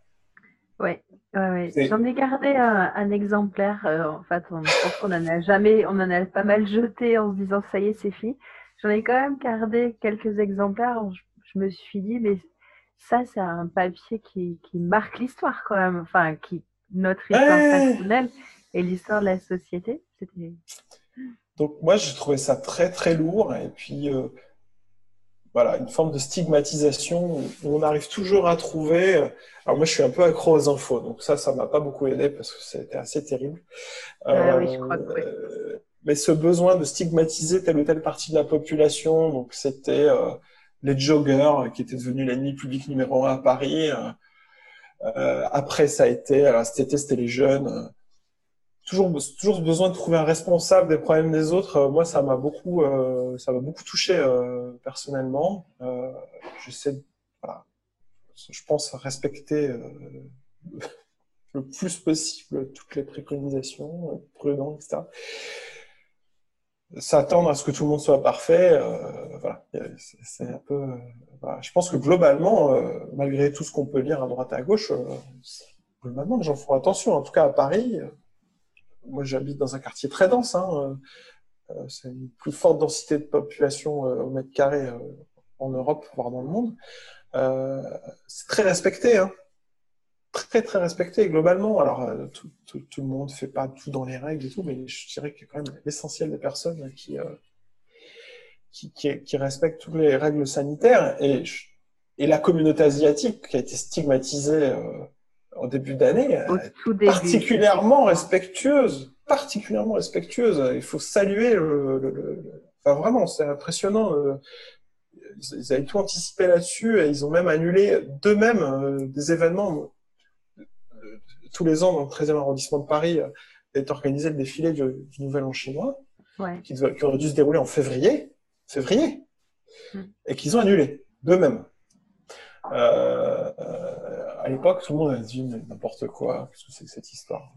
Oui, ouais, ouais. j'en ai gardé un, un exemplaire. Euh, en fait, on, on en a jamais, on en a pas mal jeté en se disant ça y est, c'est fini. J'en ai quand même gardé quelques exemplaires. Je, je me suis dit, mais ça, c'est un papier qui, qui marque l'histoire quand même. Enfin, qui notre histoire personnelle et l'histoire de la société. Donc moi, j'ai trouvé ça très très lourd et puis euh, voilà une forme de stigmatisation où on arrive toujours à trouver. Euh, alors moi, je suis un peu accro aux infos, donc ça, ça m'a pas beaucoup aidé parce que c'était assez terrible. Ah, oui, je crois que oui. Euh, mais ce besoin de stigmatiser telle ou telle partie de la population, donc c'était les joggers qui étaient devenus l'ennemi public numéro un à Paris. après, ça a été, alors cet été, c'était les jeunes toujours, besoin de trouver un responsable des problèmes des autres. Euh, moi, ça m'a beaucoup, euh, beaucoup touché euh, personnellement. Euh, J'essaie, voilà, je pense, respecter [laughs] le plus possible toutes les préconisations, prudent, etc. S'attendre à ce que tout le monde soit parfait, voilà, c'est un peu. Je pense que globalement, malgré tout ce qu'on peut lire à droite et à gauche, globalement, les gens font attention. En tout cas, à Paris, moi j'habite dans un quartier très dense, hein, euh, euh, c'est une plus forte densité de population euh, au mètre carré en Europe, voire dans le monde. c'est très respecté, hein. très très respecté globalement. Alors tout, le monde fait pas tout dans les règles et tout, mais je dirais qu'il y a quand même l'essentiel des personnes qui, qui, qui, respectent toutes les règles sanitaires et la communauté asiatique qui a été stigmatisée en début d'année, particulièrement respectueuse, particulièrement respectueuse. Il faut saluer le, le, le... enfin vraiment, c'est impressionnant. Euh, ils avaient tout anticipé là-dessus et ils ont même annulé d'eux-mêmes euh, des événements. Tous les ans, dans le 13e arrondissement de Paris, est organisé le défilé du, du Nouvel An chinois, ouais. qui, qui, aurait dû se dérouler en février, février, mm. et qu'ils ont annulé d'eux-mêmes. à l'époque, tout le monde a dit n'importe quoi, qu'est-ce que c'est que cette histoire?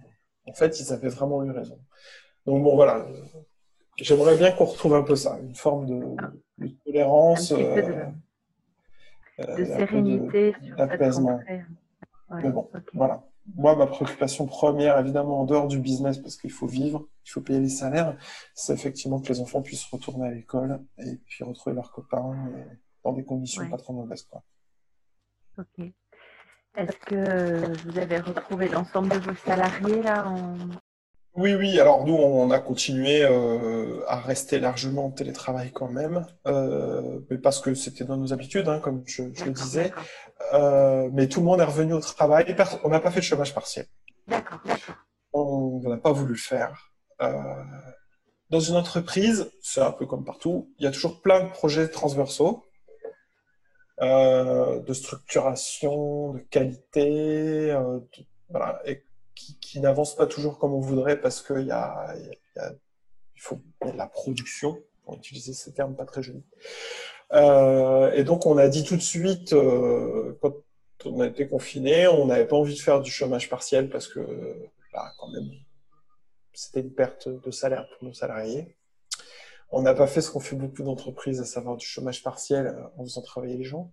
En fait, ils avaient vraiment eu raison. Donc bon, voilà. J'aimerais bien qu'on retrouve un peu ça, une forme de, de tolérance, de, de sérénité, d'apaisement. Mais bon, voilà moi, ma préoccupation première, évidemment, en dehors du business, parce qu'il faut vivre, il faut payer les salaires, c'est effectivement que les enfants puissent retourner à l'école et puis retrouver leurs copains dans des conditions pas trop mauvaises. Quoi. Ok. Est-ce que vous avez retrouvé l'ensemble de vos salariés là en, oui, oui. Alors nous, on a continué euh, à rester largement en télétravail quand même, euh, mais parce que c'était dans nos habitudes, hein, comme je, le disais. Euh, mais tout le monde est revenu au travail. On n'a pas fait de chômage partiel. D'accord. On n'a pas voulu le faire. dans une entreprise, c'est un peu comme partout, il y a toujours plein de projets transversaux. De structuration, de qualité, de, voilà, et qui, n'avance pas toujours comme on voudrait parce qu'il y a, il faut la production, pour utiliser ces termes pas très jolis. Euh, et donc on a dit tout de suite, euh, quand on a été confiné, on n'avait pas envie de faire du chômage partiel parce que bah, quand même c'était une perte de salaire pour nos salariés. On n'a pas fait ce qu'ont fait beaucoup d'entreprises, à savoir du chômage partiel euh, en faisant travailler les gens.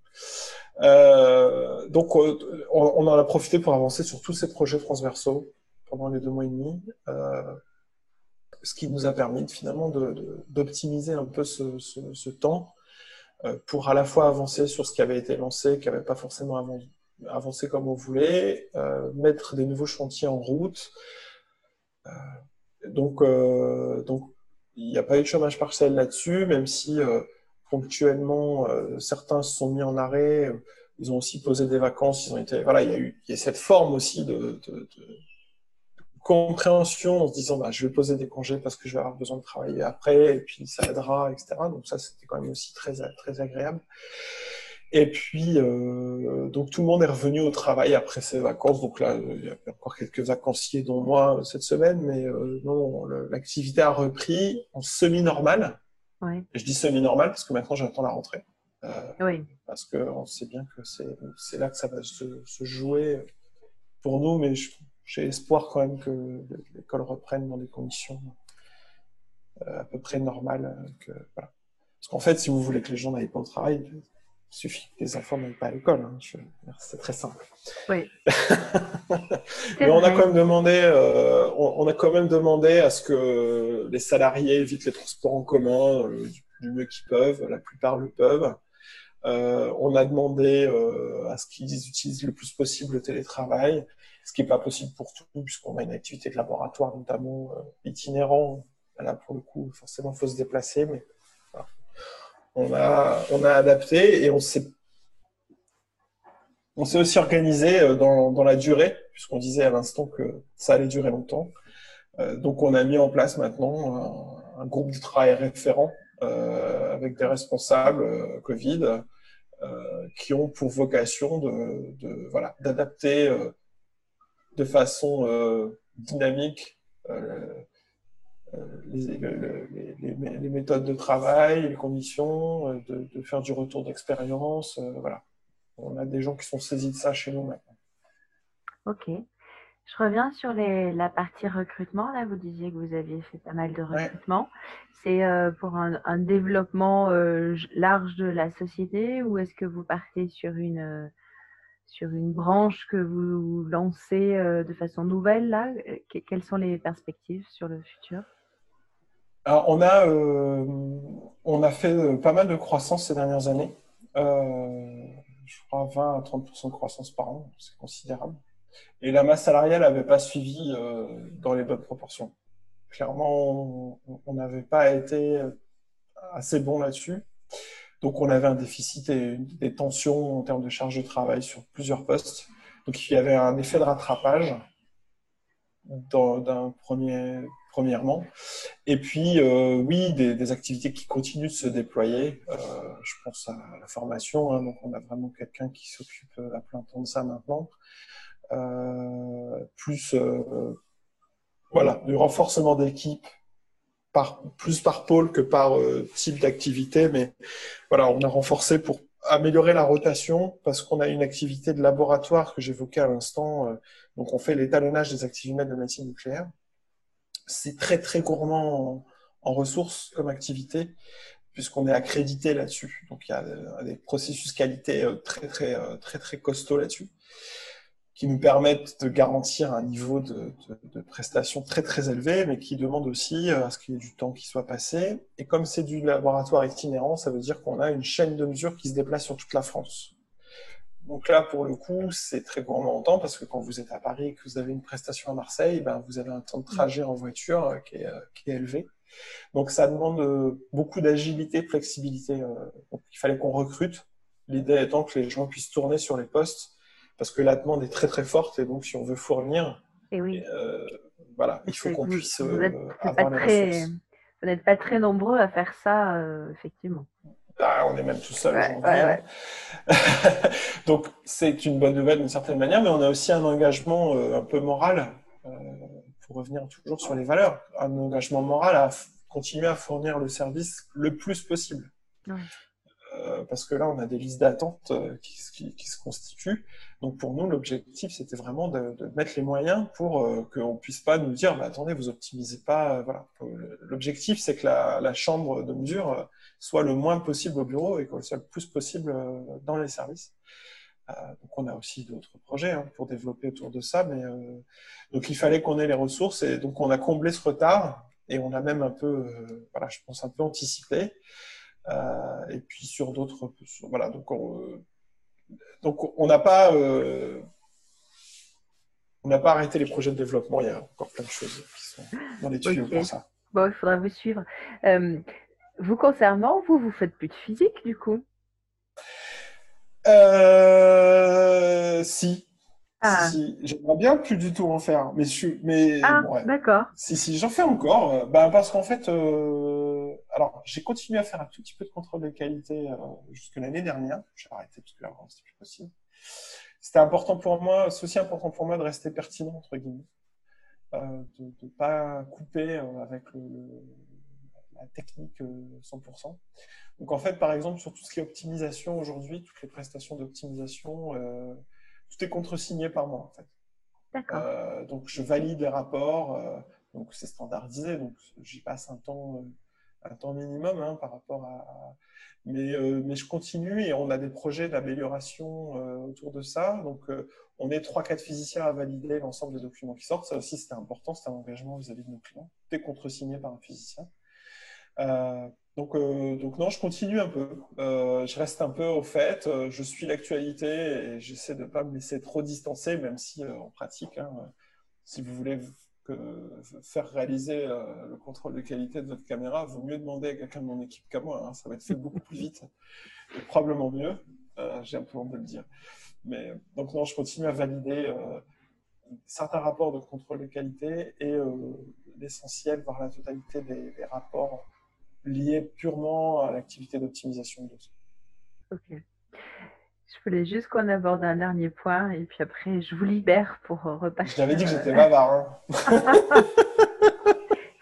Euh, donc, on, on, en a profité pour avancer sur tous ces projets transversaux pendant les deux mois et demi, euh, ce qui nous a permis finalement d'optimiser un peu ce, temps euh, pour à la fois avancer sur ce qui avait été lancé, qui n'avait pas forcément avancé comme on voulait, euh, mettre des nouveaux chantiers en route. Euh, donc, donc n'y a pas eu de chômage partiel là-dessus, même si euh, ponctuellement euh, certains se sont mis en arrêt. Euh, ils ont aussi posé des vacances. Ils ont été, voilà, il y a eu il y a cette forme aussi de, compréhension en se disant bah, je vais poser des congés parce que je vais avoir besoin de travailler après et puis ça aidera, etc. Donc ça c'était quand même aussi très très agréable. Et puis, euh, donc tout le monde est revenu au travail après ses vacances. Donc là, il y a encore quelques vacanciers, dont moi, euh, cette semaine, mais euh, non, l'activité a repris en semi-normal. Oui. je dis semi-normal parce que maintenant j'attends la rentrée. Euh, oui. Parce qu'on sait bien que c'est là que ça va se, se jouer pour nous, mais j'ai espoir quand même que l'école reprenne dans des conditions euh, à peu près normales. Que, voilà. Parce qu'en fait, si vous voulez que les gens n'aillent pas au travail, il suffit que les enfants n'aillent pas à l'école. Hein. C'est très simple. Oui. [laughs] Mais on a quand même demandé, euh, on, a quand même demandé à ce que les salariés évitent les transports en commun euh, du mieux qu'ils peuvent. La plupart le peuvent. Euh, on a demandé à ce qu'ils utilisent le plus possible le télétravail, ce qui n'est pas possible pour tout, puisqu'on a une activité de laboratoire notamment itinérant. Là, pour le coup, forcément, il faut se déplacer, mais on a, on a adapté et on s'est on s'est aussi organisé euh, dans, dans la durée, puisqu'on disait à l'instant que ça allait durer longtemps. Euh, donc on a mis en place maintenant un, groupe de travail référent euh, avec des responsables Covid qui ont pour vocation de, voilà d'adapter de façon dynamique les, les, les, méthodes de travail, les conditions, euh, de, de faire du retour d'expérience. Euh, voilà. On a des gens qui sont saisis de ça chez nous maintenant. Ok. Je reviens sur les, la partie recrutement. Là, vous disiez que vous aviez fait pas mal de recrutement. Ouais. C'est euh, pour un, un développement euh, large de la société ou est-ce que vous partez sur une, euh, sur une branche que vous lancez euh, de façon nouvelle là? Quelles sont les perspectives sur le futur? On a, euh, on a fait euh, pas mal de croissance ces dernières années. Euh, je crois 20 à 30% de croissance par an, c'est considérable. Et la masse salariale n'avait pas suivi dans les bonnes proportions. Clairement, on n'avait pas été assez bon là-dessus. Donc, on avait un déficit et des tensions en termes de charge de travail sur plusieurs postes. Donc, il y avait un effet de rattrapage d'un premier premièrement. Et puis, euh, oui, des, des, activités qui continuent de se déployer. Euh, je pense à la formation. Hein, donc, on a vraiment quelqu'un qui s'occupe à plein temps de ça maintenant. Euh, plus, euh, voilà, du renforcement d'équipe, par, plus par pôle que par euh, type d'activité. Mais voilà, on a renforcé pour améliorer la rotation parce qu'on a une activité de laboratoire que j'évoquais à l'instant. Euh, donc, on fait l'étalonnage des activimètres de médecine nucléaire. C'est très, très gourmand en, ressources comme activité puisqu'on est accrédité là-dessus. Donc, il y a des processus qualité très, très, très, très costauds là-dessus qui nous permettent de garantir un niveau de, prestation très très élevé, mais qui demandent aussi euh, à ce qu'il y ait du temps qui soit passé. Et comme c'est du laboratoire itinérant, ça veut dire qu'on a une chaîne de mesure qui se déplace sur toute la France. Donc là, pour le coup, c'est très gourmand en temps parce que quand vous êtes à Paris et que vous avez une prestation à Marseille, ben, vous avez un temps de trajet en voiture euh, qui est, euh, qui est élevé. Donc ça demande beaucoup d'agilité, de flexibilité. Donc il fallait qu'on recrute. L'idée étant que les gens puissent tourner sur les postes parce que la demande est très très forte et donc si on veut fournir, et oui. Euh, voilà, il faut qu'on puisse vous euh, avoir très, Vous n'êtes pas très nombreux à faire ça, euh, effectivement. Ah, on est même tout seul [laughs] donc c'est une bonne nouvelle d'une certaine manière, mais on a aussi un engagement un peu moral, pour revenir toujours sur les valeurs, un engagement moral à continuer à fournir le service le plus possible. parce que là, on a des listes d'attente qui, qui, se constituent. Donc pour nous, l'objectif, c'était vraiment de, de, mettre les moyens pour euh, qu'on puisse pas nous dire, bah, attendez, vous optimisez pas. Euh, voilà. L'objectif, c'est que la, la, chambre de mesure euh, soit le moins possible au bureau et qu'elle soit le plus possible euh, dans les services. donc on a aussi d'autres projets hein, pour développer autour de ça, mais donc il fallait qu'on ait les ressources et donc on a comblé ce retard et on a même un peu, voilà, je pense un peu anticipé. et puis sur d'autres, voilà, donc on, donc on n'a pas, euh, on n'a pas arrêté les projets de développement. Il y a encore plein de choses qui sont dans les tuyaux pour ça. Bon, il faudra vous suivre. Euh, vous concernant, vous, vous faites plus de physique du coup? Euh, Si. Ah. Si, j'aimerais bien plus du tout en faire, mais je mais ah, d'accord. Si si, j'en fais encore, bah, parce qu'en fait, alors j'ai continué à faire un tout petit peu de contrôle de qualité jusque l'année dernière. J'ai arrêté parce que avant c'était plus possible. C'était important pour moi, c'est aussi important pour moi de rester pertinent entre guillemets, de ne pas couper avec le, la technique 100%. Donc en fait, par exemple, sur tout ce qui est optimisation aujourd'hui, toutes les prestations d'optimisation tout est contresigné par moi, en fait. Euh, donc, je valide les rapports. Euh, donc, c'est standardisé. Donc, j'y passe un temps, euh, un temps minimum hein, par rapport à. Mais, mais je continue et on a des projets d'amélioration autour de ça. Donc, on est trois, quatre physiciens à valider l'ensemble des documents qui sortent. Ça aussi, c'était important. C'est un engagement vis-à-vis de nos clients. Tout est contresigné par un physicien. Donc, euh, donc non, je continue un peu. Euh, je reste un peu au fait. Euh, je suis l'actualité et j'essaie de ne pas me laisser trop distancer, même si en pratique, hein, si vous voulez faire réaliser le contrôle de qualité de votre caméra, vaut mieux demander à quelqu'un de mon équipe qu'à moi. Hein. ça va être fait beaucoup plus vite [laughs] et probablement mieux. J'ai un peu honte de le dire. Mais donc non, je continue à valider certains rapports de contrôle de qualité et l'essentiel, voire la totalité des rapports lié purement à l'activité d'optimisation de Ok. Je voulais juste qu'on aborde un dernier point et puis après je vous libère pour repasser. J'avais dit que j'étais bavard. Hein. [laughs]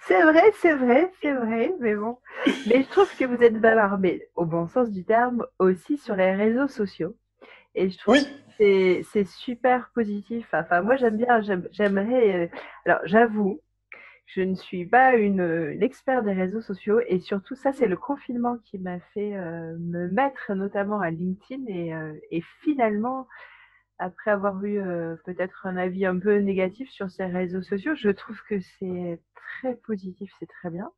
c'est vrai, c'est vrai, c'est vrai, mais bon. Mais je trouve que vous êtes bavard, mais au bon sens du terme, aussi sur les réseaux sociaux. Et je trouve que c'est super positif. Enfin, moi j'aime bien, j'aimerais. Euh, alors j'avoue, je ne suis pas une, experte des réseaux sociaux et surtout ça c'est le confinement qui m'a fait euh, me mettre notamment à LinkedIn et, euh, finalement après avoir eu euh, peut-être un avis un peu négatif sur ces réseaux sociaux, je trouve que c'est très positif, c'est très bien.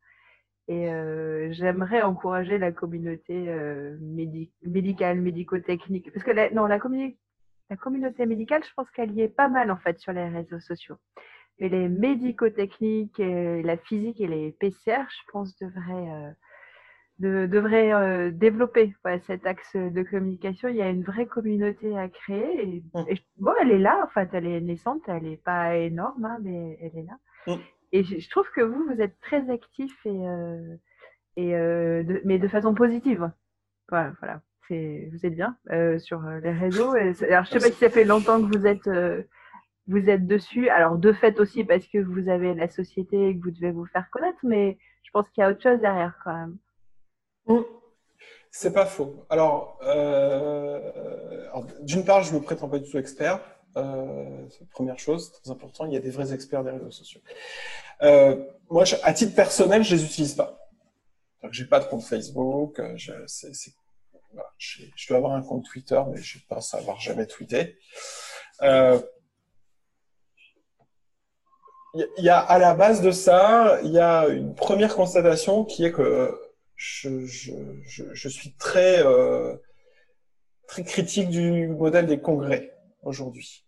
Et j'aimerais encourager la communauté médicale, médico-technique. Parce que non, la, la communauté médicale, je pense qu'elle y est pas mal en fait sur les réseaux sociaux. Mais les médico-techniques, la physique et les PCR, je pense, devraient, euh, devraient euh, développer cet axe de communication. Il y a une vraie communauté à créer. Et, mmh. bon, elle est là, en fait, elle est naissante, elle n'est pas énorme, hein, mais elle est là. Mmh. Et je, trouve que vous, vous êtes très actif, et, euh, et, mais de façon positive. Voilà, voilà. Vous êtes bien sur les réseaux. alors, je ne sais pas si ça fait longtemps que vous êtes vous êtes dessus. Alors, de fait aussi parce que vous avez la société et que vous devez vous faire connaître, mais je pense qu'il y a autre chose derrière quand même. C'est pas faux. Alors, euh, d'une part, je me prétends pas du tout expert. Euh, c'est la première chose, très important. Il y a des vrais experts des réseaux sociaux. Euh, moi, à titre personnel, je les utilise pas. J'ai pas de compte Facebook. Je, dois avoir un compte Twitter, mais je pense avoir jamais tweeté. Il y, a- à la base de ça, il y a une première constatation qui est que je, je, je, je suis très euh, très critique du modèle des congrès aujourd'hui.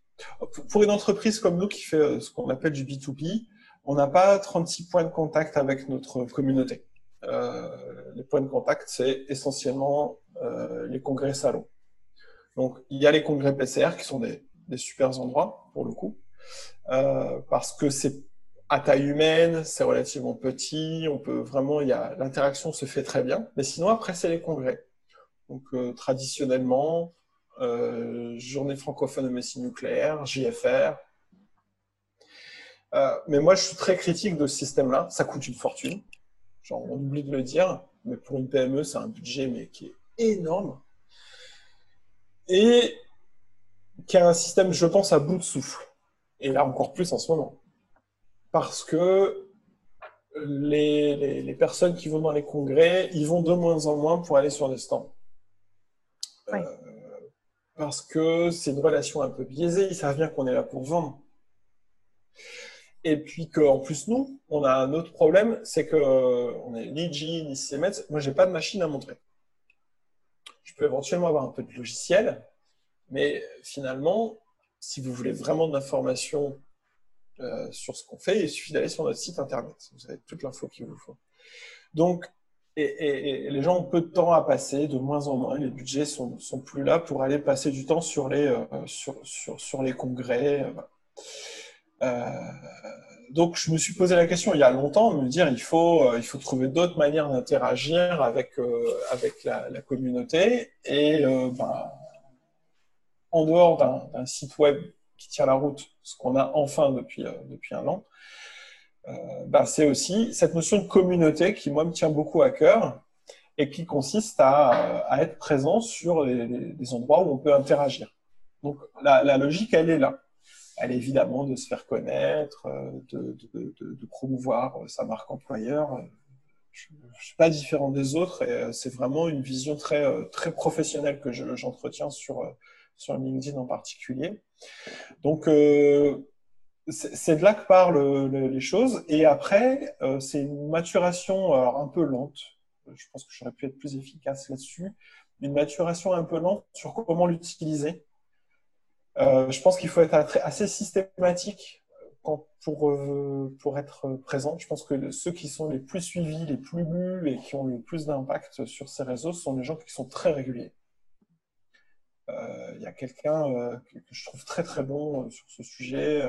Pour une entreprise comme nous qui fait euh, ce qu'on appelle du B2B, on n'a pas 36 points de contact avec notre communauté. Euh, les points de contact, c'est essentiellement euh, les congrès salons. Donc, il y a les congrès PCR qui sont des, des super endroits pour le coup, euh, parce que c'est à taille humaine, c'est relativement petit, on peut vraiment, il y a l'interaction se fait très bien. Mais sinon, après, c'est les congrès. Donc, euh, traditionnellement, euh, journée francophone de médecine nucléaire, JFR. Mais moi, je suis très critique de ce système-là. Ça coûte une fortune. On oublie de le dire, mais pour une PME, c'est un budget mais qui est énorme. Et qui a un système, je pense, à bout de souffle. Et là, encore plus en ce moment. Parce que les, les, les personnes qui vont dans les congrès, ils vont de moins en moins pour aller sur des stands. Oui. Euh, parce que c'est une relation un peu biaisée, ils savent bien qu'on est là pour vendre. Et puis qu'en plus, nous, on a un autre problème, c'est que euh, on est ni G, ni Siemens. Moi, j'ai pas de machine à montrer. Je peux éventuellement avoir un peu de logiciel, mais finalement, si vous voulez vraiment de l'information euh, sur ce qu'on fait, il suffit d'aller sur notre site internet. Vous avez toute l'info qu'il vous faut. Donc, les gens ont peu de temps à passer, de moins en moins. Les budgets sont, sont plus là pour aller passer du temps sur les, euh, congrès. euh, donc, je me suis posé la question il y a longtemps, de me dire il faut, trouver d'autres manières d'interagir avec, la, communauté. Et ben, en dehors d'un site web qui tient la route, ce qu'on a enfin depuis, euh, depuis un an, euh, ben, c'est aussi cette notion de communauté qui, moi, me tient beaucoup à cœur et qui consiste à, être présent sur les, endroits où on peut interagir. Donc, la, logique, elle est là. Elle est évidemment de se faire connaître, euh, de, promouvoir sa marque employeur. Je ne suis pas différent des autres et c'est vraiment une vision très, très professionnelle que je- j'entretiens sur, sur LinkedIn en particulier. Donc, euh, c'est de là que parlent le- les choses. Et après, euh, c'est une maturation un peu lente. Je pense que j'aurais pu être plus efficace là-dessus. Une maturation un peu lente sur comment l'utiliser. Euh, je pense qu'il faut être assez systématique pour, euh, pour être présent. Je pense que ceux qui sont les plus suivis, les plus lus et qui ont le plus d'impact sur ces réseaux sont les gens qui sont très réguliers. Euh, Il y a quelqu'un euh, que, que je trouve très très bon euh, sur ce sujet,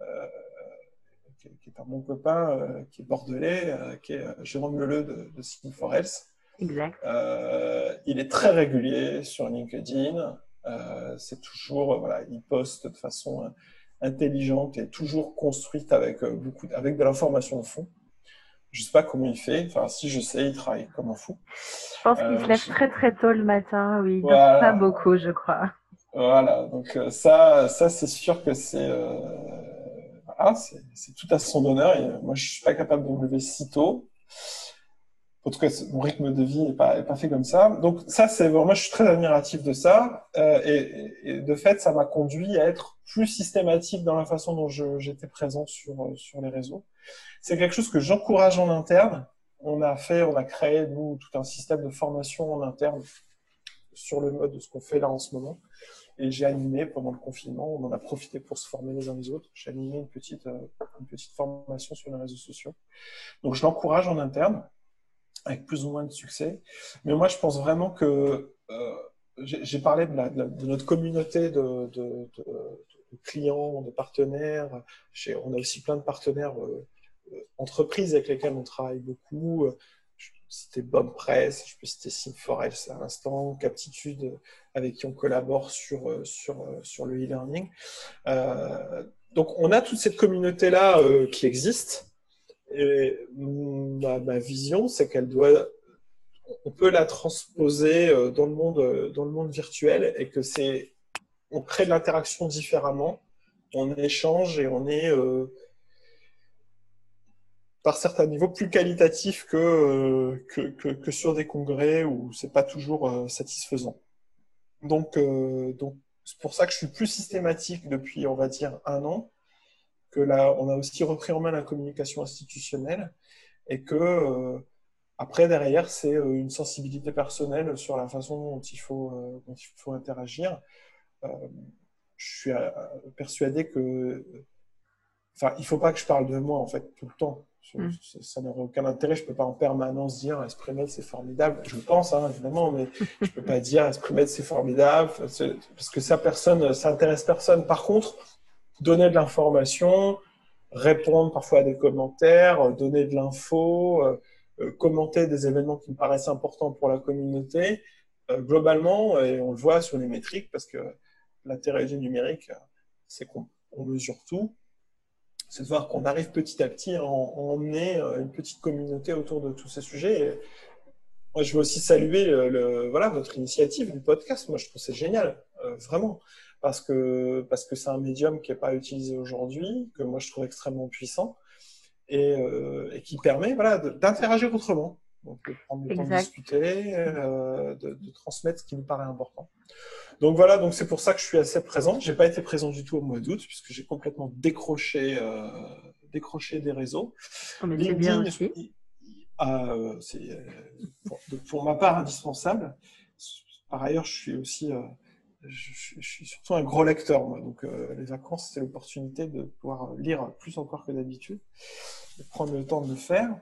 euh, qui, qui est un bon copain, euh, qui est bordelais, euh, qui est euh, Jérôme Leleu de, de Sign for Health. Exact. Euh, il est très régulier sur LinkedIn. Euh, c'est toujours, euh, voilà, il poste de façon euh, intelligente et toujours construite avec euh, beaucoup, avec de l'information au fond. Je sais pas comment il fait. Enfin, si je sais, il travaille comme un fou. Je pense qu'il Euh, se lève je- très très tôt le matin, oui, il dort Voilà. pas beaucoup, je crois. Voilà. Donc euh, ça, ça c'est sûr que c'est, voilà, c'est tout à son honneur. Et moi, je suis pas capable de me lever si tôt. En tout cas, mon rythme de vie n'est pas, est pas fait comme ça. Donc ça, c'est moi, je suis très admiratif de ça. Euh, et, et- de fait, ça m'a conduit à être plus systématique dans la façon dont j'étais présent sur, sur les réseaux. C'est quelque chose que j'encourage en interne. On a fait, on a créé, nous, tout un système de formation en interne sur le mode de ce qu'on fait là en ce moment. Et j'ai animé pendant le confinement, on en a profité pour se former les uns les autres. J'ai animé une petite, euh, formation sur les réseaux sociaux. Donc je l'encourage en interne, avec plus ou moins de succès. Mais moi, je pense vraiment que euh, j'ai parlé de, notre communauté de, clients, de partenaires. On a aussi plein de partenaires euh, entreprises avec lesquelles on travaille beaucoup. Euh, Je peux citer Bomb Press, je peux citer Sim4Health à l'instant, Captitude euh, avec qui on collabore sur, euh, sur, euh, sur le e-learning. Euh, donc, on a toute cette communauté-là euh, qui existe. Et ma, ma vision, c'est qu'elle doit on peut la transposer dans le monde, dans le monde virtuel et que c'est, on crée de l'interaction différemment, on échange et on est par certains niveaux plus qualitatif que, que, que, sur des congrès où c'est pas toujours satisfaisant. Donc, donc c'est pour ça que je suis plus systématique depuis, on va dire, un an, que là, on a aussi repris en main la communication institutionnelle et que euh, après, derrière, c'est euh, une sensibilité personnelle sur la façon dont il faut, euh, dont il faut interagir. je suis persuadé que. Enfin, il faut pas que je parle de moi, en fait, tout le temps. Mm. Ça n'aurait aucun intérêt. Je ne peux pas en permanence dire Esprimed, c'est formidable. Je le pense, hein, évidemment, mais je ne peux pas dire Esprimed, c'est formidable, parce que ça, personne, ça intéresse personne. Par contre, donner de l'information, répondre parfois à des commentaires, donner de l'info, euh, euh, commenter des événements qui me paraissent importants pour la communauté, euh, globalement, et on le voit sur les métriques, parce que l'intérêt du numérique, c'est qu'on mesure tout c'est de voir qu'on arrive petit à petit à, emmener euh, une petite communauté autour de tous ces sujets. moi, je veux aussi saluer voilà, votre initiative du podcast. Moi, je trouve c'est génial, euh, vraiment, parce que parce que c'est un médium qui n'est pas utilisé aujourd'hui, que moi je trouve extrêmement puissant et, euh, et qui permet voilà, d'interagir autrement. Donc, de prendre le temps de discuter, de, transmettre ce qui nous paraît important. Donc voilà, donc c'est pour ça que je suis assez présent. J'ai pas été présent du tout au mois d'août puisque j'ai complètement décroché, euh, décroché des réseaux. Oh, mais c'est bien aussi. Euh, c'est euh, pour, ma part indispensable. Par ailleurs, je suis aussi, je, suis surtout un gros lecteur. Moi. Donc les vacances, c'est l'opportunité de pouvoir lire plus encore que d'habitude, de prendre le temps de le faire.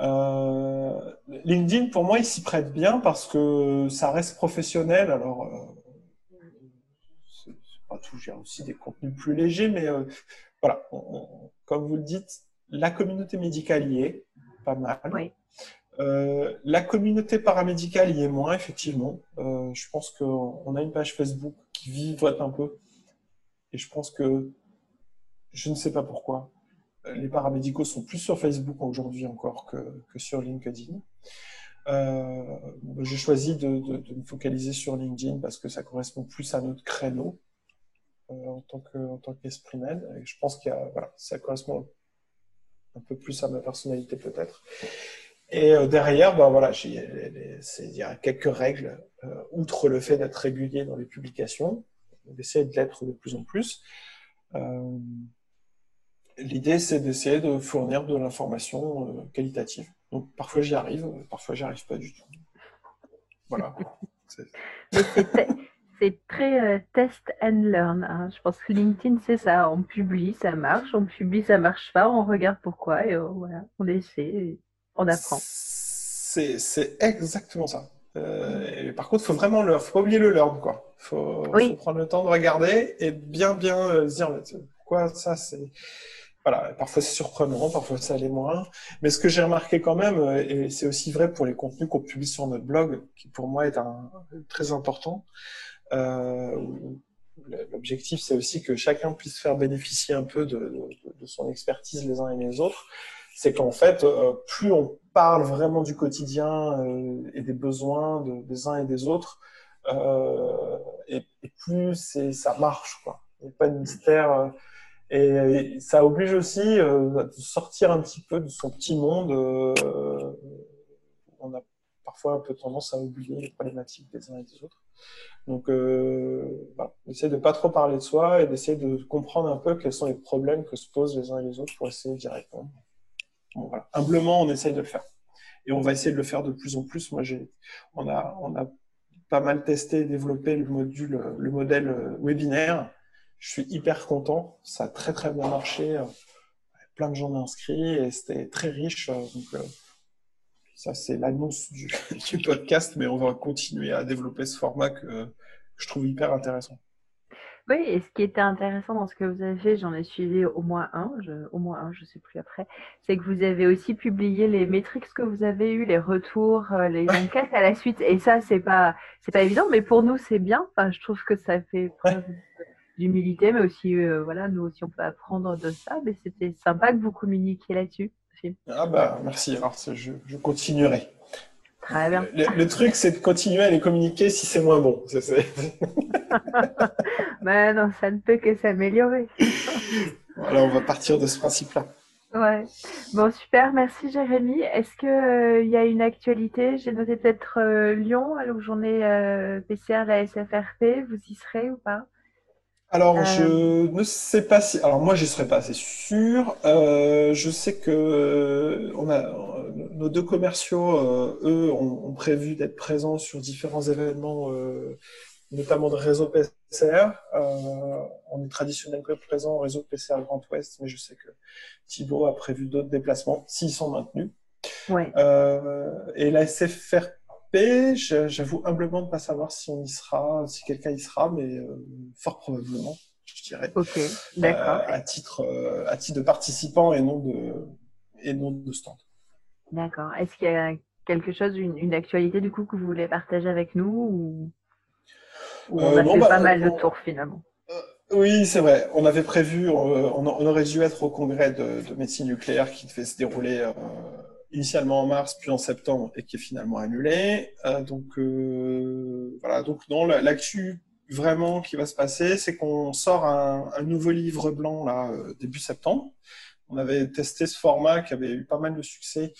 LinkedIn, pour moi, il s'y prête bien parce que ça reste professionnel. Alors, pas tout, j'ai aussi des contenus plus légers, mais euh, voilà, comme vous le dites, la communauté médicale y est, pas mal. Euh, la communauté paramédicale y est moins, effectivement. Euh, je pense qu'on a une page Facebook qui vivote un peu. Et je pense que, je ne sais pas pourquoi, les paramédicaux sont plus sur Facebook aujourd'hui encore que, que sur LinkedIn. J'ai choisi de, me focaliser sur LinkedIn parce que ça correspond plus à notre créneau. Euh, en tant que qu'esprit. Et je pense voilà, ça correspond un peu plus à ma personnalité peut-être. Et euh, derrière, ben voilà, il y a quelques règles, euh, outre le fait d'être régulier dans les publications, d'essayer de l'être de plus en plus. L'idée, c'est d'essayer de fournir de l'information qualitative. Donc parfois j'y arrive, parfois j'y arrive pas du tout. Voilà. [laughs] c'est très euh, test and learn. Hein. Je pense que LinkedIn, c'est ça. On publie, ça marche. On publie, ça marche pas. On regarde pourquoi et voilà, on essaie, on apprend. C'est exactement ça. Euh, par contre, il faut vraiment le, faut pas oublier le learn, quoi. Faut, faut prendre le temps de regarder et bien, bien euh, dire pourquoi ça, c'est. Parfois c'est surprenant, parfois ça l'est moins. Mais ce que j'ai remarqué quand même, et c'est aussi vrai pour les contenus qu'on publie sur notre blog, qui pour moi est très important, euh, l'objectif, c'est aussi que chacun puisse faire bénéficier un peu de, son expertise les uns et les autres. C'est qu'en fait, euh, plus on parle vraiment du quotidien euh, et des besoins des uns et des autres, et, et, plus ça marche. Quoi. Il n'y a pas de mystère. Et ça oblige aussi de sortir un petit peu de son petit monde. on a parfois un peu tendance à oublier les problématiques des uns et des autres. Donc, euh, bah, essayer de pas trop parler de soi et d'essayer de comprendre un peu quels sont les problèmes que se posent les uns et les autres pour essayer d'y répondre. voilà. Humblement, on essaye de le faire. Et on va essayer de le faire de plus en plus. Moi, j'ai, on a, on a pas mal testé et développé le module, le modèle euh, webinaire. Je suis hyper content. Ça a très, très bien marché. Plein de gens inscrits et c'était très riche. Donc, ça, c'est l'annonce [laughs] du, podcast, mais on va continuer à développer ce format que, je trouve hyper intéressant. Oui, et ce qui était intéressant dans ce que vous avez fait, j'en ai suivi au moins un, au moins un, je sais plus après, c'est que vous avez aussi publié les métriques que vous avez eu, les retours, euh, les enquêtes à la suite. Et ça, c'est pas, c'est pas évident, mais pour nous, c'est bien. Enfin, je trouve que ça fait preuve d'humilité, mais aussi, euh, voilà, nous aussi, on peut apprendre de ça. Mais c'était sympa que vous communiquiez là-dessus. Ah bah merci, alors je, je continuerai. Très bien. Le, truc, c'est de continuer à les communiquer si c'est moins bon. Mais [laughs] non, ça ne peut que s'améliorer. [laughs] voilà, on va partir de ce principe-là. Ouais. Bon, super, merci Jérémy. Est-ce qu'il euh, y a une actualité? J'ai noté peut-être euh, Lyon, à la journée euh, PCR de la SFRP. Vous y serez ou pas? Alors, je ne sais pas si. Alors, moi, j'y serai pas, c'est sûr. je sais que on a nos deux commerciaux, eux, ont, prévu d'être présents sur différents événements notamment de réseau PCR. Euh, on est traditionnellement présent au réseau PCR Grand Ouest, mais je sais que Thibaut a prévu d'autres déplacements, s'ils sont maintenus. Ouais. Euh, et la J'avoue humblement de ne pas savoir si on y sera, si quelqu'un y sera, mais euh, fort probablement, je dirais. Ok, d'accord. à, titre, à titre de participant et non de, et non de stand. D'accord. Est-ce qu'il y a quelque chose, une, une, actualité du coup que vous voulez partager avec nous ou on a euh, fait bah, pas mal de tours finalement? Euh, oui, c'est vrai. On avait prévu, euh, on, aurait dû être au congrès de, médecine nucléaire qui devait se dérouler initialement en mars, puis en septembre, et qui est finalement annulé. donc voilà. Donc non, l'actu vraiment qui va se passer, c'est qu'on sort un, nouveau livre blanc là début septembre. On avait testé ce format qui avait eu pas mal de succès.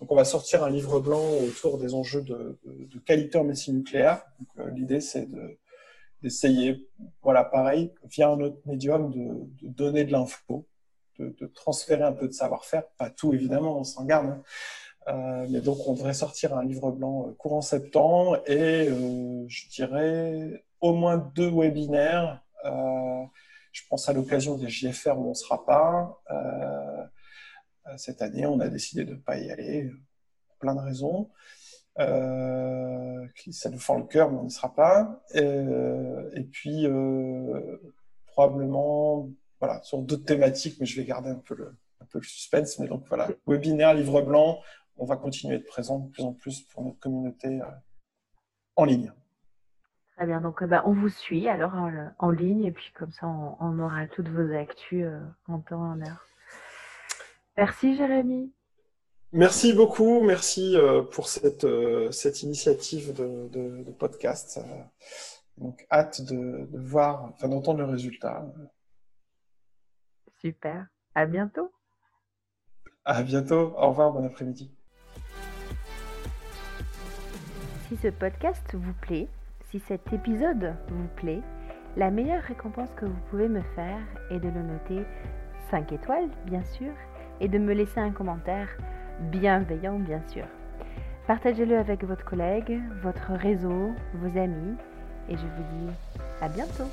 Donc on va sortir un livre blanc autour des enjeux de, qualité en médecine nucléaire. L'idée c'est de d'essayer, voilà, pareil, via un autre médium, de, donner de l'info, de, transférer un peu de savoir-faire, pas tout évidemment, on s'en garde. Hein. Euh, mais donc on devrait sortir un livre blanc euh, courant septembre et euh, je dirais au moins deux webinaires. je pense à l'occasion des JFR où on ne sera pas. cette année, on a décidé de ne pas y aller, pour plein de raisons. Ça nous fend le cœur, mais on n'y sera pas. Et puis, probablement, voilà, sur d'autres thématiques, mais je vais garder un peu le, un peu le suspense. Mais donc voilà, webinaire, livre blanc, on va continuer à être présent de plus en plus pour notre communauté en ligne. Très bien, donc bah, on vous suit alors en, ligne et puis comme ça on, aura toutes vos actus en temps et en heure. Merci Jérémy. Merci beaucoup, merci euh, pour cette, euh, cette initiative de, podcast. Euh, donc, hâte de, voir, enfin, d'entendre le résultat. Super. À bientôt. À bientôt. Au revoir. Bon après-midi. Si ce podcast vous plaît, si cet épisode vous plaît, la meilleure récompense que vous pouvez me faire est de le noter 5 étoiles, bien sûr, et de me laisser un commentaire bienveillant bien sûr. Partagez-le avec votre collègue, votre réseau, vos amis et je vous dis à bientôt.